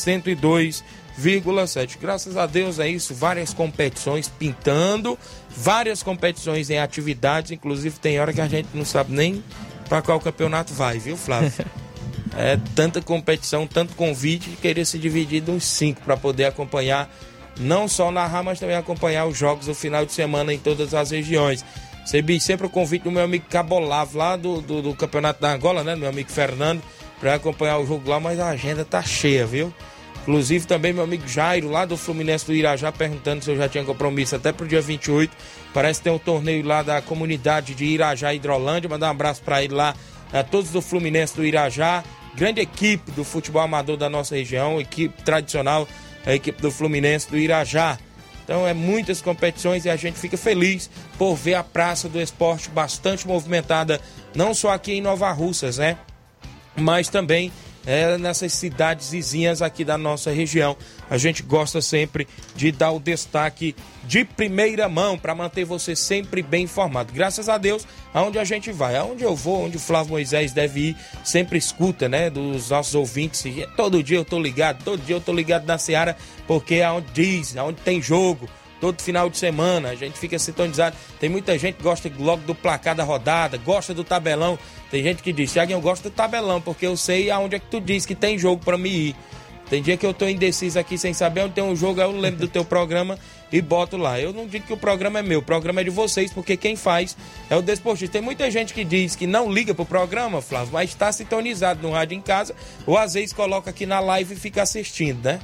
102,7. Graças a Deus é isso, várias competições pintando, várias competições em atividades, inclusive tem hora que a gente não sabe nem para qual campeonato vai, viu, Flávio? É tanta competição, tanto convite, que queria se dividir uns cinco para poder acompanhar não só narrar, mas também acompanhar os jogos no final de semana em todas as regiões. Recebi sempre o convite do meu amigo Cabolavo, lá do, do, do Campeonato da Angola, né? Meu amigo Fernando, para acompanhar o jogo lá, mas a agenda tá cheia, viu? Inclusive também meu amigo Jairo, lá do Fluminense do Irajá, perguntando se eu já tinha compromisso até pro dia 28. Parece que tem um torneio lá da comunidade de Irajá Hidrolândia. Mandar um abraço para ele lá, a todos do Fluminense do Irajá. Grande equipe do futebol amador da nossa região, equipe tradicional a equipe do Fluminense do Irajá. Então é muitas competições e a gente fica feliz por ver a Praça do Esporte bastante movimentada, não só aqui em Nova Russas, né? Mas também é, nessas cidades vizinhas aqui da nossa região. A gente gosta sempre de dar o destaque de primeira mão para manter você sempre bem informado. Graças a Deus, aonde a gente vai, aonde eu vou, onde o Flávio Moisés deve ir, sempre escuta, né, dos nossos ouvintes. E todo dia eu tô ligado, todo dia eu tô ligado na Seara, porque é onde diz, aonde tem jogo todo final de semana, a gente fica sintonizado. Tem muita gente que gosta logo do placar da rodada, gosta do tabelão. Tem gente que diz, Thiago, eu gosto do tabelão, porque eu sei aonde é que tu diz que tem jogo para me ir. Tem dia que eu tô indeciso aqui sem saber onde tem um jogo, eu lembro do teu programa e boto lá. Eu não digo que o programa é meu, o programa é de vocês, porque quem faz é o Desportista. Tem muita gente que diz que não liga pro programa, Flávio, mas está sintonizado no rádio em casa, ou às vezes coloca aqui na live e fica assistindo, né?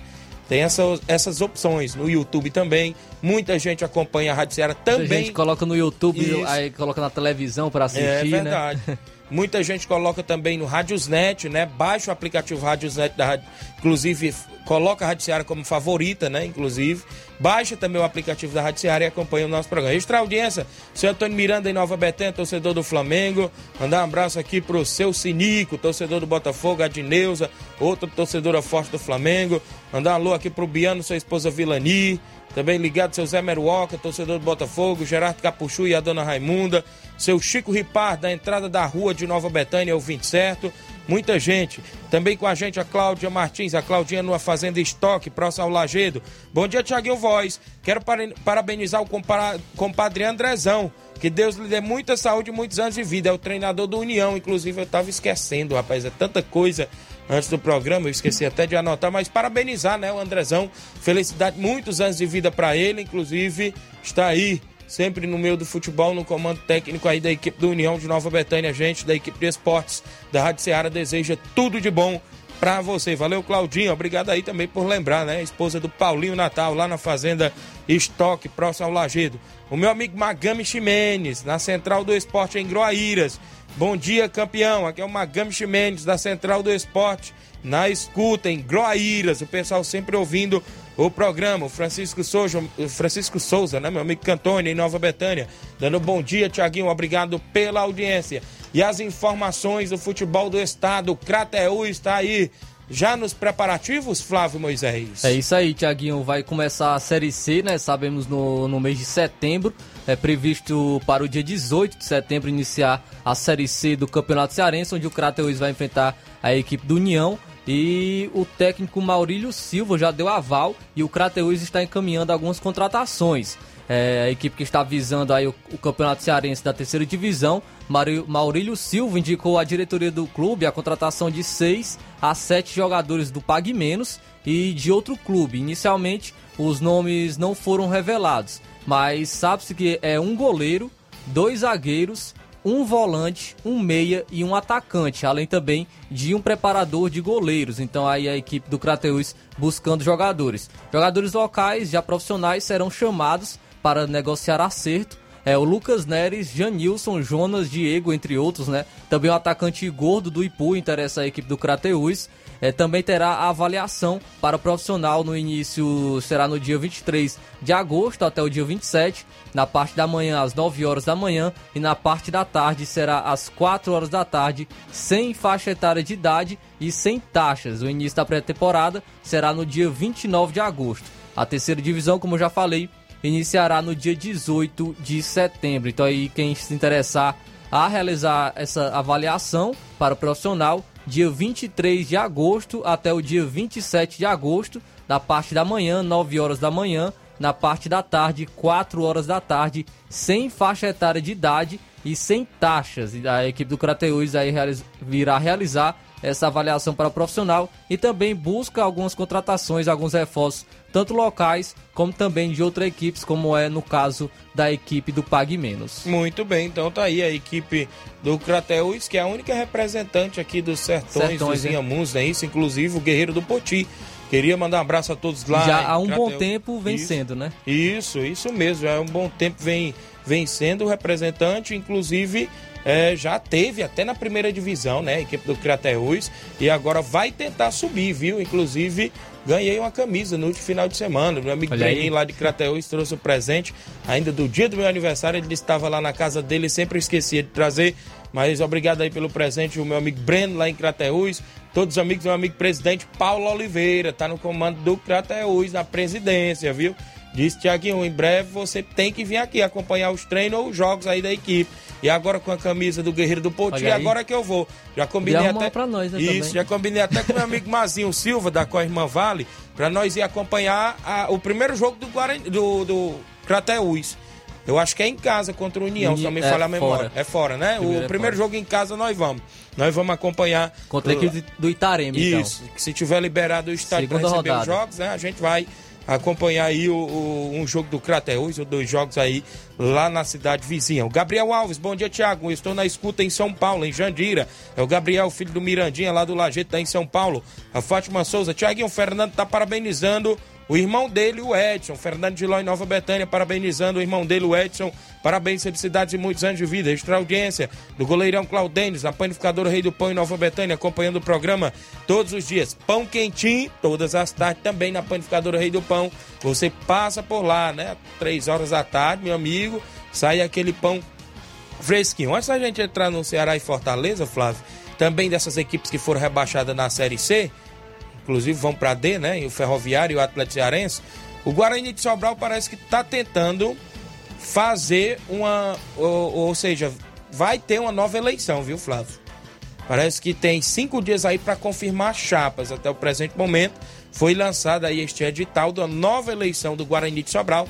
Tem essas, essas opções no YouTube também. Muita gente acompanha a Rádio Ceará também. Muita gente coloca no YouTube, Isso. aí coloca na televisão para assistir, É né? verdade. Né? Muita gente coloca também no Radiosnet, né? Baixa o aplicativo Radiosnet da Rádio. Inclusive, coloca a Rádio Ceará como favorita, né? Inclusive. Baixa também o aplicativo da Rádio Ceará e acompanha o nosso programa. Extra audiência, seu Antônio Miranda em Nova Betânia, torcedor do Flamengo. Mandar um abraço aqui pro seu Sinico, torcedor do Botafogo, a Dineuza, outra torcedora forte do Flamengo. Mandar um alô aqui pro Biano, sua esposa Vilani. Também ligado seu Zé Meruoca, torcedor do Botafogo, Gerardo Capuchu e a dona Raimunda, seu Chico Ripar, da entrada da rua de Nova Betânia, o 20 certo. Muita gente. Também com a gente a Cláudia Martins, a Claudinha numa fazenda estoque, próximo ao Lagedo. Bom dia, Tiaguinho Voz. Quero parabenizar o compadre Andrezão. Que Deus lhe dê muita saúde e muitos anos de vida. É o treinador do União. Inclusive, eu estava esquecendo, rapaz. É tanta coisa antes do programa, eu esqueci até de anotar, mas parabenizar, né, o Andrezão. Felicidade, muitos anos de vida para ele, inclusive está aí sempre no meio do futebol, no comando técnico aí da equipe do União de Nova Betânia, gente da equipe de esportes da Rádio Ceará deseja tudo de bom para você. Valeu, Claudinho. Obrigado aí também por lembrar, né? Esposa do Paulinho Natal, lá na Fazenda Estoque, próximo ao Lagedo. O meu amigo Magami Ximenes, na Central do Esporte em Groaíras. Bom dia, campeão. Aqui é o Magami Ximenes, da Central do Esporte, na escuta, em Groaíras. O pessoal sempre ouvindo o programa. O Francisco Souza, Francisco Souza, né, meu amigo Cantônio, em Nova Betânia. Dando bom dia, Tiaguinho. Obrigado pela audiência. E as informações do futebol do estado. O Crateú está aí já nos preparativos, Flávio Moisés? É isso aí, Tiaguinho. Vai começar a Série C, né? Sabemos no, no mês de setembro. É previsto para o dia 18 de setembro iniciar a Série C do Campeonato Cearense, onde o Crateus vai enfrentar a equipe do União. E o técnico Maurílio Silva já deu aval e o Crateus está encaminhando algumas contratações. É, a equipe que está visando aí o, o Campeonato Cearense da terceira divisão. Maurílio Silva indicou à diretoria do clube a contratação de seis a sete jogadores do Pague Menos e de outro clube. Inicialmente, os nomes não foram revelados, mas sabe-se que é um goleiro, dois zagueiros, um volante, um meia e um atacante, além também de um preparador de goleiros. Então aí a equipe do Crateus buscando jogadores. Jogadores locais, já profissionais, serão chamados para negociar acerto. É o Lucas Neres, Janilson, Jonas, Diego, entre outros, né? Também o atacante gordo do Ipu interessa a equipe do Crateus. É, também terá a avaliação para o profissional no início, será no dia 23 de agosto até o dia 27, na parte da manhã às 9 horas da manhã e na parte da tarde será às 4 horas da tarde, sem faixa etária de idade e sem taxas. O início da pré-temporada será no dia 29 de agosto. A terceira divisão, como já falei, iniciará no dia 18 de setembro. Então aí quem se interessar a realizar essa avaliação para o profissional dia 23 de agosto até o dia 27 de agosto, da parte da manhã, 9 horas da manhã, na parte da tarde, 4 horas da tarde, sem faixa etária de idade e sem taxas. E a equipe do Crateus aí virá realizar essa avaliação para o profissional e também busca algumas contratações, alguns reforços, tanto locais como também de outras equipes, como é no caso da equipe do Pague Menos. Muito bem, então tá aí a equipe do Crateus, que é a única representante aqui dos Sertões, Sertões dos Inhamuns, né? Isso, inclusive o Guerreiro do Poti. Queria mandar um abraço a todos lá. Já há um Crateus. bom tempo vencendo, né? Isso, isso mesmo. Já há um bom tempo vem vencendo o representante, inclusive é, já teve até na primeira divisão, né? A equipe do Crateus. E agora vai tentar subir, viu? Inclusive, ganhei uma camisa no último final de semana. Meu amigo Breninho lá de Crateus trouxe o presente ainda do dia do meu aniversário. Ele estava lá na casa dele, sempre esquecia de trazer. Mas obrigado aí pelo presente, o meu amigo Breno lá em Crateus. Todos os amigos meu amigo presidente Paulo Oliveira, tá no comando do Crateus, na presidência, viu? Disse Tiaguinho, em breve você tem que vir aqui acompanhar os treinos ou os jogos aí da equipe. E agora com a camisa do Guerreiro do Poti, agora que eu vou. Já combinei até. Pra nós, né, Isso, também. já combinei até com meu amigo Mazinho Silva, da Corrimã Vale, para nós ir acompanhar a, o primeiro jogo do, Guarani, do, do Crateus. Eu acho que é em casa contra o União, se não me é falha a memória. Fora. É fora, né? Primeiro o é primeiro jogo em casa nós vamos. Nós vamos acompanhar. Contra a equipe do Itarema, Isso. Então. Se tiver liberado o estádio para receber rodada. os jogos, né? A gente vai acompanhar aí o, o, um jogo do Crateus, ou dois jogos aí lá na cidade vizinha. O Gabriel Alves, bom dia, Tiago. Estou na escuta em São Paulo, em Jandira. É o Gabriel, filho do Mirandinha, lá do Lajeito, tá em São Paulo. A Fátima Souza, Tiaguinho, Fernando tá parabenizando o irmão dele, o Edson, Fernando de Ló em Nova Betânia, parabenizando o irmão dele, o Edson. Parabéns, felicidades e muitos anos de vida. Extra audiência do goleirão Claudênis, na panificadora Rei do Pão em Nova Betânia, acompanhando o programa todos os dias. Pão quentinho, todas as tardes, também na panificadora Rei do Pão. Você passa por lá, né? Três horas da tarde, meu amigo, sai aquele pão fresquinho. Antes da gente entrar no Ceará e Fortaleza, Flávio, também dessas equipes que foram rebaixadas na Série C, inclusive vão para D, né? E o Ferroviário e o Atlético Cearense. O Guarani de Sobral parece que está tentando fazer uma. Ou, ou, seja, vai ter uma nova eleição, viu, Flávio? Parece que tem cinco dias aí para confirmar chapas. Até o presente momento foi lançada aí este edital da nova eleição do Guarani de Sobral,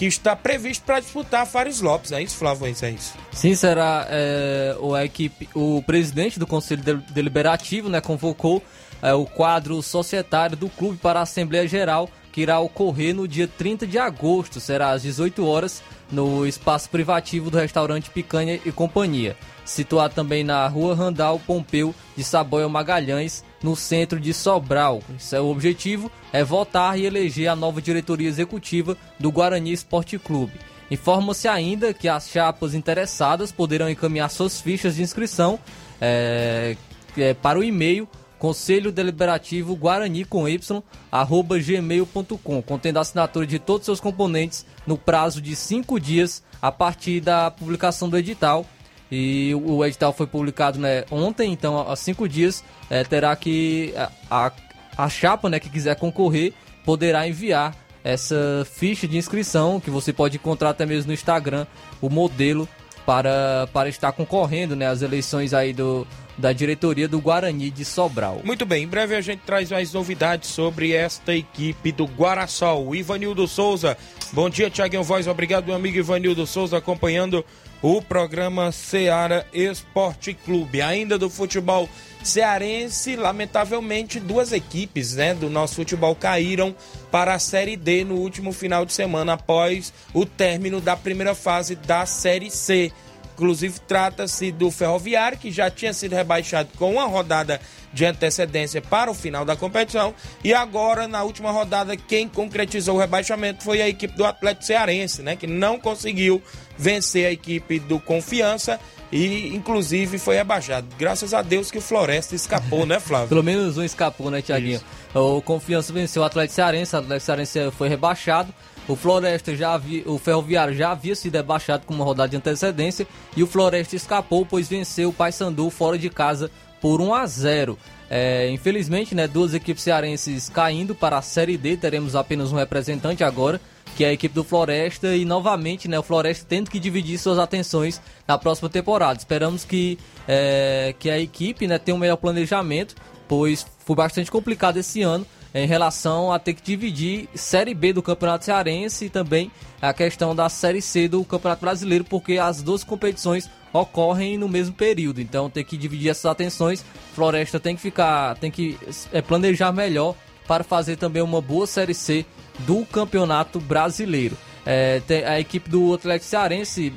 que está previsto para disputar Fares Lopes, é isso, Flávio? É isso? Sim, será é, o, equipe, o presidente do Conselho Deliberativo né, convocou é, o quadro societário do clube para a Assembleia Geral, que irá ocorrer no dia 30 de agosto, será às 18 horas, no espaço privativo do restaurante Picanha e Companhia, situado também na rua Randal Pompeu de Saboia Magalhães, no centro de Sobral. Seu objetivo é votar e eleger a nova diretoria executiva do Guarani Esporte Clube. Informa-se ainda que as chapas interessadas poderão encaminhar suas fichas de inscrição é, é, para o e-mail Conselho Deliberativo Guarani com Y, arroba gmail.com, contendo a assinatura de todos os seus componentes no prazo de cinco dias a partir da publicação do edital. E o edital foi publicado né, ontem, então há cinco dias é, terá que a, a chapa né, que quiser concorrer poderá enviar essa ficha de inscrição que você pode encontrar até mesmo no Instagram, o modelo para, para estar concorrendo né, às eleições aí do, da diretoria do Guarani de Sobral. Muito bem, em breve a gente traz mais novidades sobre esta equipe do Guaraçol. O Ivanildo Souza, bom dia, Tiaguinho Voz, obrigado, meu amigo Ivanildo Souza, acompanhando o programa Seara Esporte Clube. Ainda do futebol cearense, lamentavelmente, duas equipes né, do nosso futebol caíram para a Série D no último final de semana, após o término da primeira fase da Série C Inclusive, trata-se do Ferroviário, que já tinha sido rebaixado com uma rodada de antecedência para o final da competição. E agora, na última rodada, quem concretizou o rebaixamento foi a equipe do Atlético Cearense, né? Que não conseguiu vencer a equipe do Confiança e, inclusive, foi rebaixado. Graças a Deus que o Floresta escapou, né, Flávio? Pelo menos um escapou, né, Tiaguinho? O Confiança venceu o Atlético Cearense, o Atlético Cearense foi rebaixado. O Floresta já havia, o Ferroviário já havia sido rebaixado com uma rodada de antecedência e o Floresta escapou, pois venceu o Paysandu fora de casa por 1 a 0. É, infelizmente, né, duas equipes cearenses caindo para a Série D, teremos apenas um representante agora, que é a equipe do Floresta e novamente, né, o Floresta tendo que dividir suas atenções na próxima temporada. Esperamos que, é, que a equipe, né, tenha um melhor planejamento, pois foi bastante complicado esse ano em relação a ter que dividir Série B do Campeonato Cearense e também a questão da Série C do Campeonato Brasileiro, porque as duas competições ocorrem no mesmo período. Então tem que dividir essas atenções. Floresta tem que ficar, tem que é, planejar melhor para fazer também uma boa Série C do Campeonato Brasileiro. É, a equipe do Atlético Cearense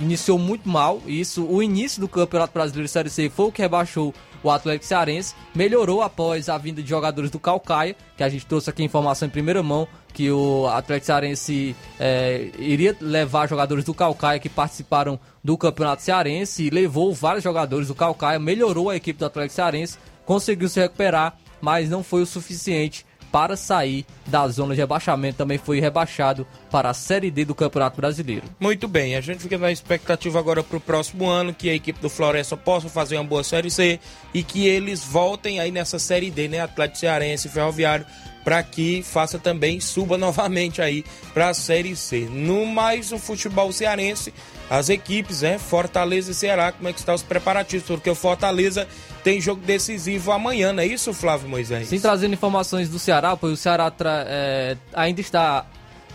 iniciou muito mal. Isso, o início do Campeonato Brasileiro Série C foi o que rebaixou o Atlético Cearense. Melhorou após a vinda de jogadores do Calcaia, que a gente trouxe aqui informação em primeira mão que o Atlético Cearense é, iria levar jogadores do Calcaia que participaram do Campeonato Cearense e levou vários jogadores do Calcaia, melhorou a equipe do Atlético Cearense, conseguiu se recuperar, mas não foi o suficiente para sair da zona de rebaixamento. Também foi rebaixado para a Série D do Campeonato Brasileiro. Muito bem, a gente fica na expectativa agora para o próximo ano que a equipe do Floresta possa fazer uma boa Série C e que eles voltem aí nessa Série D, né? Atlético Cearense Ferroviário para que faça também suba novamente aí para a Série C. No mais o futebol cearense, as equipes, né, Fortaleza e Ceará, como é que estão os preparativos? Porque o Fortaleza tem jogo decisivo amanhã, não é isso, Flávio Moisés? Sim, trazendo informações do Ceará, pois o Ceará é, ainda está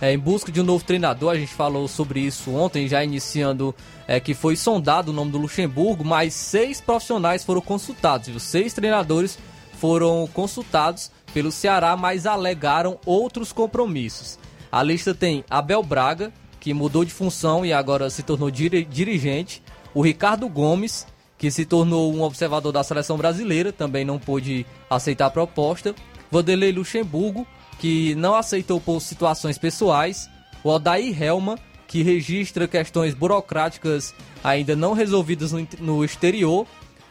é, em busca de um novo treinador. A gente falou sobre isso ontem, já iniciando é, que foi sondado o nome do Luxemburgo, mas seis profissionais foram consultados, viu? Seis treinadores foram consultados pelo Ceará, mas alegaram outros compromissos. A lista tem Abel Braga, que mudou de função e agora se tornou dirigente, o Ricardo Gomes, que se tornou um observador da seleção brasileira, também não pôde aceitar a proposta, Vanderlei Luxemburgo, que não aceitou por situações pessoais, o Odair Helma, que registra questões burocráticas ainda não resolvidas no, no exterior,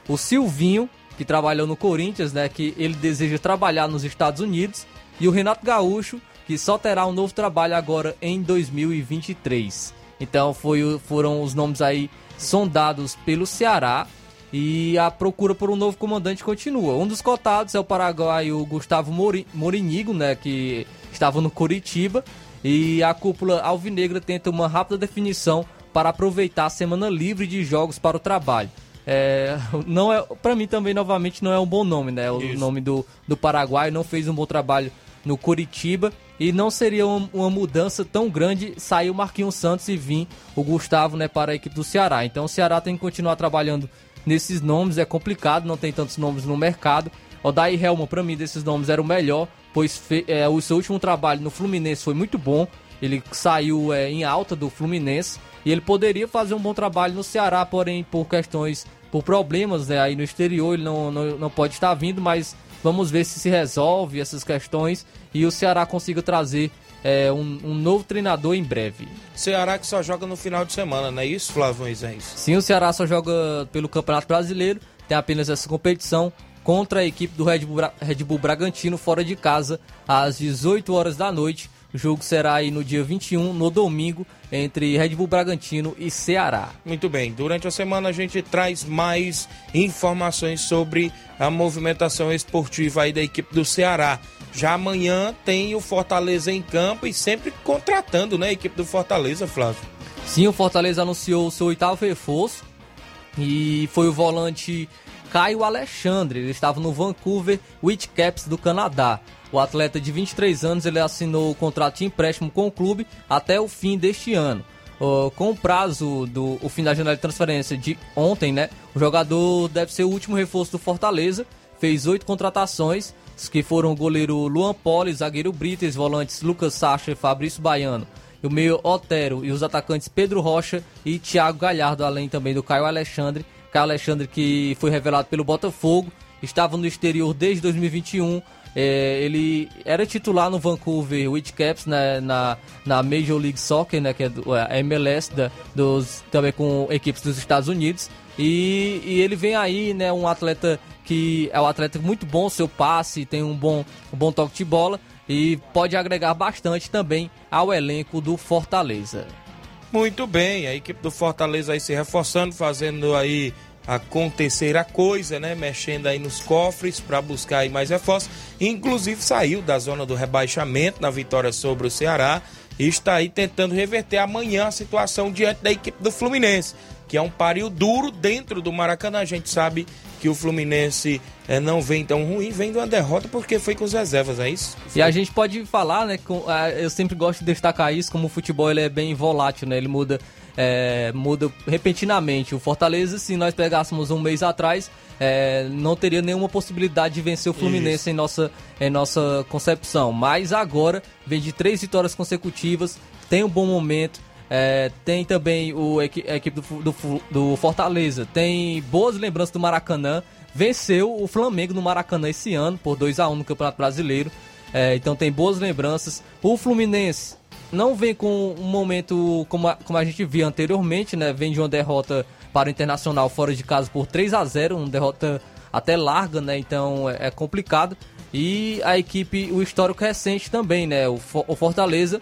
o Silvinho, que trabalhou no Corinthians, né, que ele deseja trabalhar nos Estados Unidos, e o Renato Gaúcho, que só terá um novo trabalho agora em 2023. Então foi, foram os nomes aí sondados pelo Ceará e a procura por um novo comandante continua. Um dos cotados é o paraguaio Gustavo Morinigo, né, que estava no Curitiba, e a cúpula alvinegra tenta uma rápida definição para aproveitar a semana livre de jogos para o trabalho. É, não é, para mim também novamente não é um bom nome, né? O Isso. nome do, do Paraguai não fez um bom trabalho no Curitiba e não seria uma, mudança tão grande sair o Marquinhos Santos e vir o Gustavo, né, para a equipe do Ceará. Então o Ceará tem que continuar trabalhando nesses nomes, é complicado, não tem tantos nomes no mercado. O Daí Helman, para mim, desses nomes era o melhor, pois fe, é, o seu último trabalho no Fluminense foi muito bom. Ele saiu é, em alta do Fluminense e ele poderia fazer um bom trabalho no Ceará, porém por questões, por problemas né, aí no exterior, ele não, não, não pode estar vindo, mas vamos ver se se resolve essas questões e o Ceará consiga trazer é, um, um, novo treinador em breve. Ceará que só joga no final de semana, não é isso, Flávio Moisés? Sim, o Ceará só joga pelo Campeonato Brasileiro, tem apenas essa competição contra a equipe do Red Bull, Red Bull Bragantino fora de casa às 18 horas da noite. O jogo será aí no dia 21, no domingo, entre Red Bull Bragantino e Ceará. Muito bem, durante a semana a gente traz mais informações sobre a movimentação esportiva aí da equipe do Ceará. Já amanhã tem o Fortaleza em campo e sempre contratando, né, a equipe do Fortaleza, Flávio. Sim, o Fortaleza anunciou o seu oitavo reforço e foi o volante Caio Alexandre. Ele estava no Vancouver Whitecaps do Canadá. O atleta de 23 anos ele assinou o contrato de empréstimo com o clube até o fim deste ano. Uh, com o prazo do o fim da janela de transferência de ontem, né? O jogador deve ser o último reforço do Fortaleza. Fez oito contratações, que foram o goleiro Luan Poli, zagueiro Brites, volantes Lucas Sacha e Fabrício Baiano o meio Otero e os atacantes Pedro Rocha e Thiago Galhardo, além também do Caio Alexandre. Caio Alexandre que foi revelado pelo Botafogo, estava no exterior desde 2021. É, ele era titular no Vancouver Whitecaps né, na, na Major League Soccer, né, que é do, a MLS, da, dos, também com equipes dos Estados Unidos. E, e, ele vem aí, né, um atleta que é um atleta muito bom, seu passe, tem um bom, um bom toque de bola e pode agregar bastante também ao elenco do Fortaleza. Muito bem, a equipe do Fortaleza aí se reforçando, fazendo aí acontecer a coisa, né? Mexendo aí nos cofres para buscar aí mais reforços. Inclusive saiu da zona do rebaixamento na vitória sobre o Ceará e está aí tentando reverter amanhã a situação diante da equipe do Fluminense, que é um páreo duro dentro do Maracanã. A gente sabe que o Fluminense é, não vem tão ruim, vem de uma derrota porque foi com as reservas, é isso? E a gente pode falar, né? Com, eu sempre gosto de destacar isso, como o futebol ele é bem volátil, né? Ele muda é, muda repentinamente. O Fortaleza, se nós pegássemos um mês atrás, é, não teria nenhuma possibilidade de vencer o Fluminense em nossa, em nossa concepção. Mas agora vem de três vitórias consecutivas, tem um bom momento. É, tem também o, a equipe do, do, do Fortaleza, tem boas lembranças do Maracanã. Venceu o Flamengo no Maracanã esse ano por 2 a 1 no Campeonato Brasileiro. É, então tem boas lembranças. O Fluminense não vem com um momento como a, como a gente via anteriormente, né? Vem de uma derrota para o Internacional fora de casa por 3 a 0 uma derrota até larga, né? Então é, é complicado. E a equipe, o histórico recente também, né? O, o Fortaleza,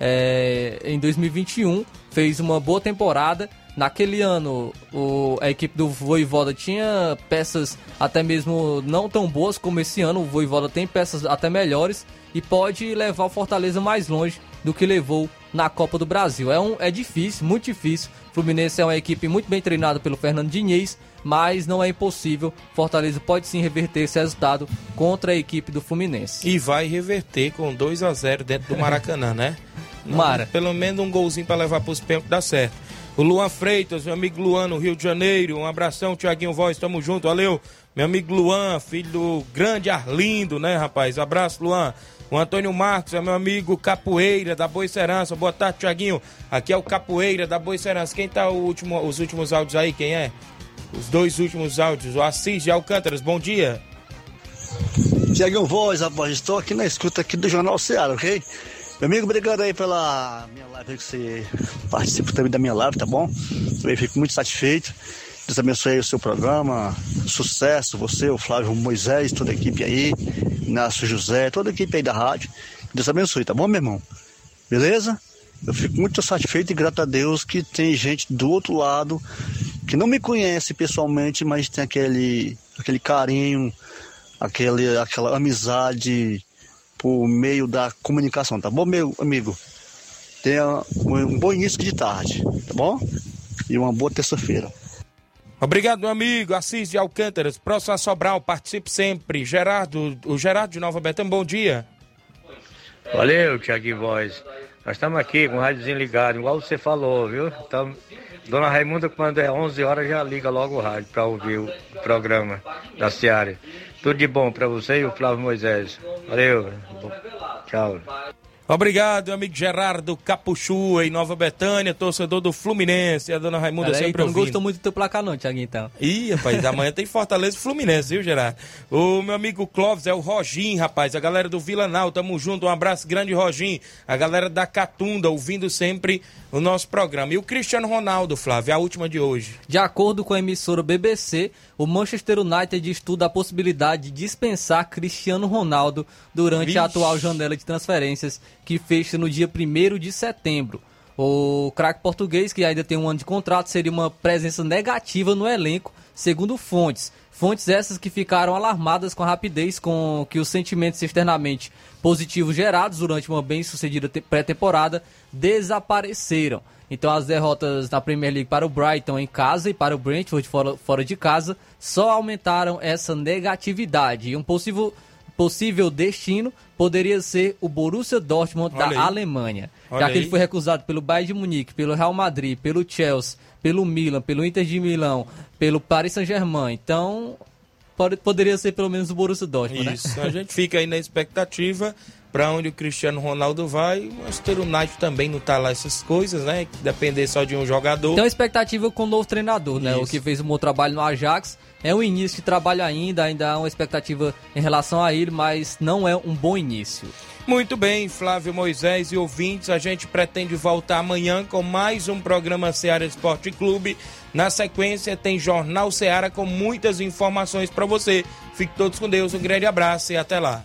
é, em 2021, fez uma boa temporada. Naquele ano, o, a equipe do Voivoda tinha peças até mesmo não tão boas como esse ano. O Voivoda tem peças até melhores e pode levar o Fortaleza mais longe do que levou na Copa do Brasil. É, um, é difícil, muito difícil. O Fluminense é uma equipe muito bem treinada pelo Fernando Diniz, mas não é impossível. Fortaleza pode sim reverter esse resultado contra a equipe do Fluminense. E vai reverter com 2 a 0 dentro do Maracanã, né? Mara. Pelo menos um golzinho para levar para os pênaltis dá certo. O Luan Freitas, meu amigo Luan, no Rio de Janeiro. Um abração, Tiaguinho Voz, tamo junto, valeu. Meu amigo Luan, filho do grande Arlindo, né, rapaz? Abraço, Luan. O Antônio Marcos é meu amigo Capoeira da Boa Serança. Boa tarde, Tiaguinho. Aqui é o Capoeira da Boa Serança. Quem tá último, os últimos áudios aí? Quem é? Os dois últimos áudios. O Assis de Alcântaras. Bom dia. Tiaguinho Voz, rapaz. Estou aqui na escuta aqui do Jornal Ceará, ok? Meu amigo, obrigado aí pela minha live que você participa também da minha live, tá bom? Também fico muito satisfeito. Deus abençoe o seu programa. Sucesso, você, o Flávio Moisés, toda a equipe aí, Inácio José, toda a equipe aí da rádio. Deus abençoe, tá bom, meu irmão? Beleza? Eu fico muito satisfeito e grato a Deus que tem gente do outro lado que não me conhece pessoalmente, mas tem aquele, aquele carinho, aquele, aquela amizade por meio da comunicação, tá bom, meu amigo? Tenha um bom início de tarde, tá bom? E uma boa terça-feira. Obrigado, meu amigo. Assis de Alcântaras. Próximo a Sobral, participe sempre. Gerardo, o Gerardo de Nova Betânia, bom dia. Valeu, Tiaguinho Voz. Nós estamos aqui com o rádiozinho ligado, igual você falou, viu? Tamo... Dona Raimunda, quando é 11 horas, já liga logo o rádio para ouvir o programa da Seara. Tudo de bom para você e o Flávio Moisés. Valeu. Tchau. Obrigado, meu amigo Gerardo Capuchu, em Nova Betânia, torcedor do Fluminense. A dona Raimunda Pera aí, sempre então ouvindo. gostou muito do teu placar não, Thiago, então. Ih, rapaz, amanhã tem Fortaleza e Fluminense, viu, Gerardo? O meu amigo Clóvis é o Rogim, rapaz. A galera do Vila Nau, tamo junto. Um abraço grande, Rogim. A galera da Catunda, ouvindo sempre o nosso programa. E o Cristiano Ronaldo, Flávio, a última de hoje. De acordo com a emissora BBC, o Manchester United estuda a possibilidade de dispensar Cristiano Ronaldo durante Vixe. a atual janela de transferências que fecha no dia 1 de setembro. O craque português, que ainda tem um ano de contrato, seria uma presença negativa no elenco, segundo fontes. Fontes essas que ficaram alarmadas com a rapidez com que os sentimentos externamente positivos gerados durante uma bem-sucedida te- pré-temporada desapareceram. Então as derrotas na Premier League para o Brighton em casa e para o Brentford fora, fora de casa só aumentaram essa negatividade. E um possível, possível destino poderia ser o Borussia Dortmund Olha aí. da Alemanha. Olha já que aí. ele foi recusado pelo Bayern de Munique, pelo Real Madrid, pelo Chelsea, pelo Milan, pelo Inter de Milão, pelo Paris Saint-Germain. Então, pode- poderia ser pelo menos o Borussia Dortmund, Isso, né? a gente fica aí na expectativa, para onde o Cristiano Ronaldo vai. O Manchester United também não tá lá essas coisas, né? Depender só de um jogador. Então, expectativa com o novo treinador, né? Isso. O que fez um bom trabalho no Ajax. É um início de trabalho ainda, ainda há uma expectativa em relação a ele, mas não é um bom início. Muito bem, Flávio Moisés e ouvintes, a gente pretende voltar amanhã com mais um programa Seara Esporte Clube. Na sequência tem Jornal Seara com muitas informações para você. Fique todos com Deus, um grande abraço e até lá.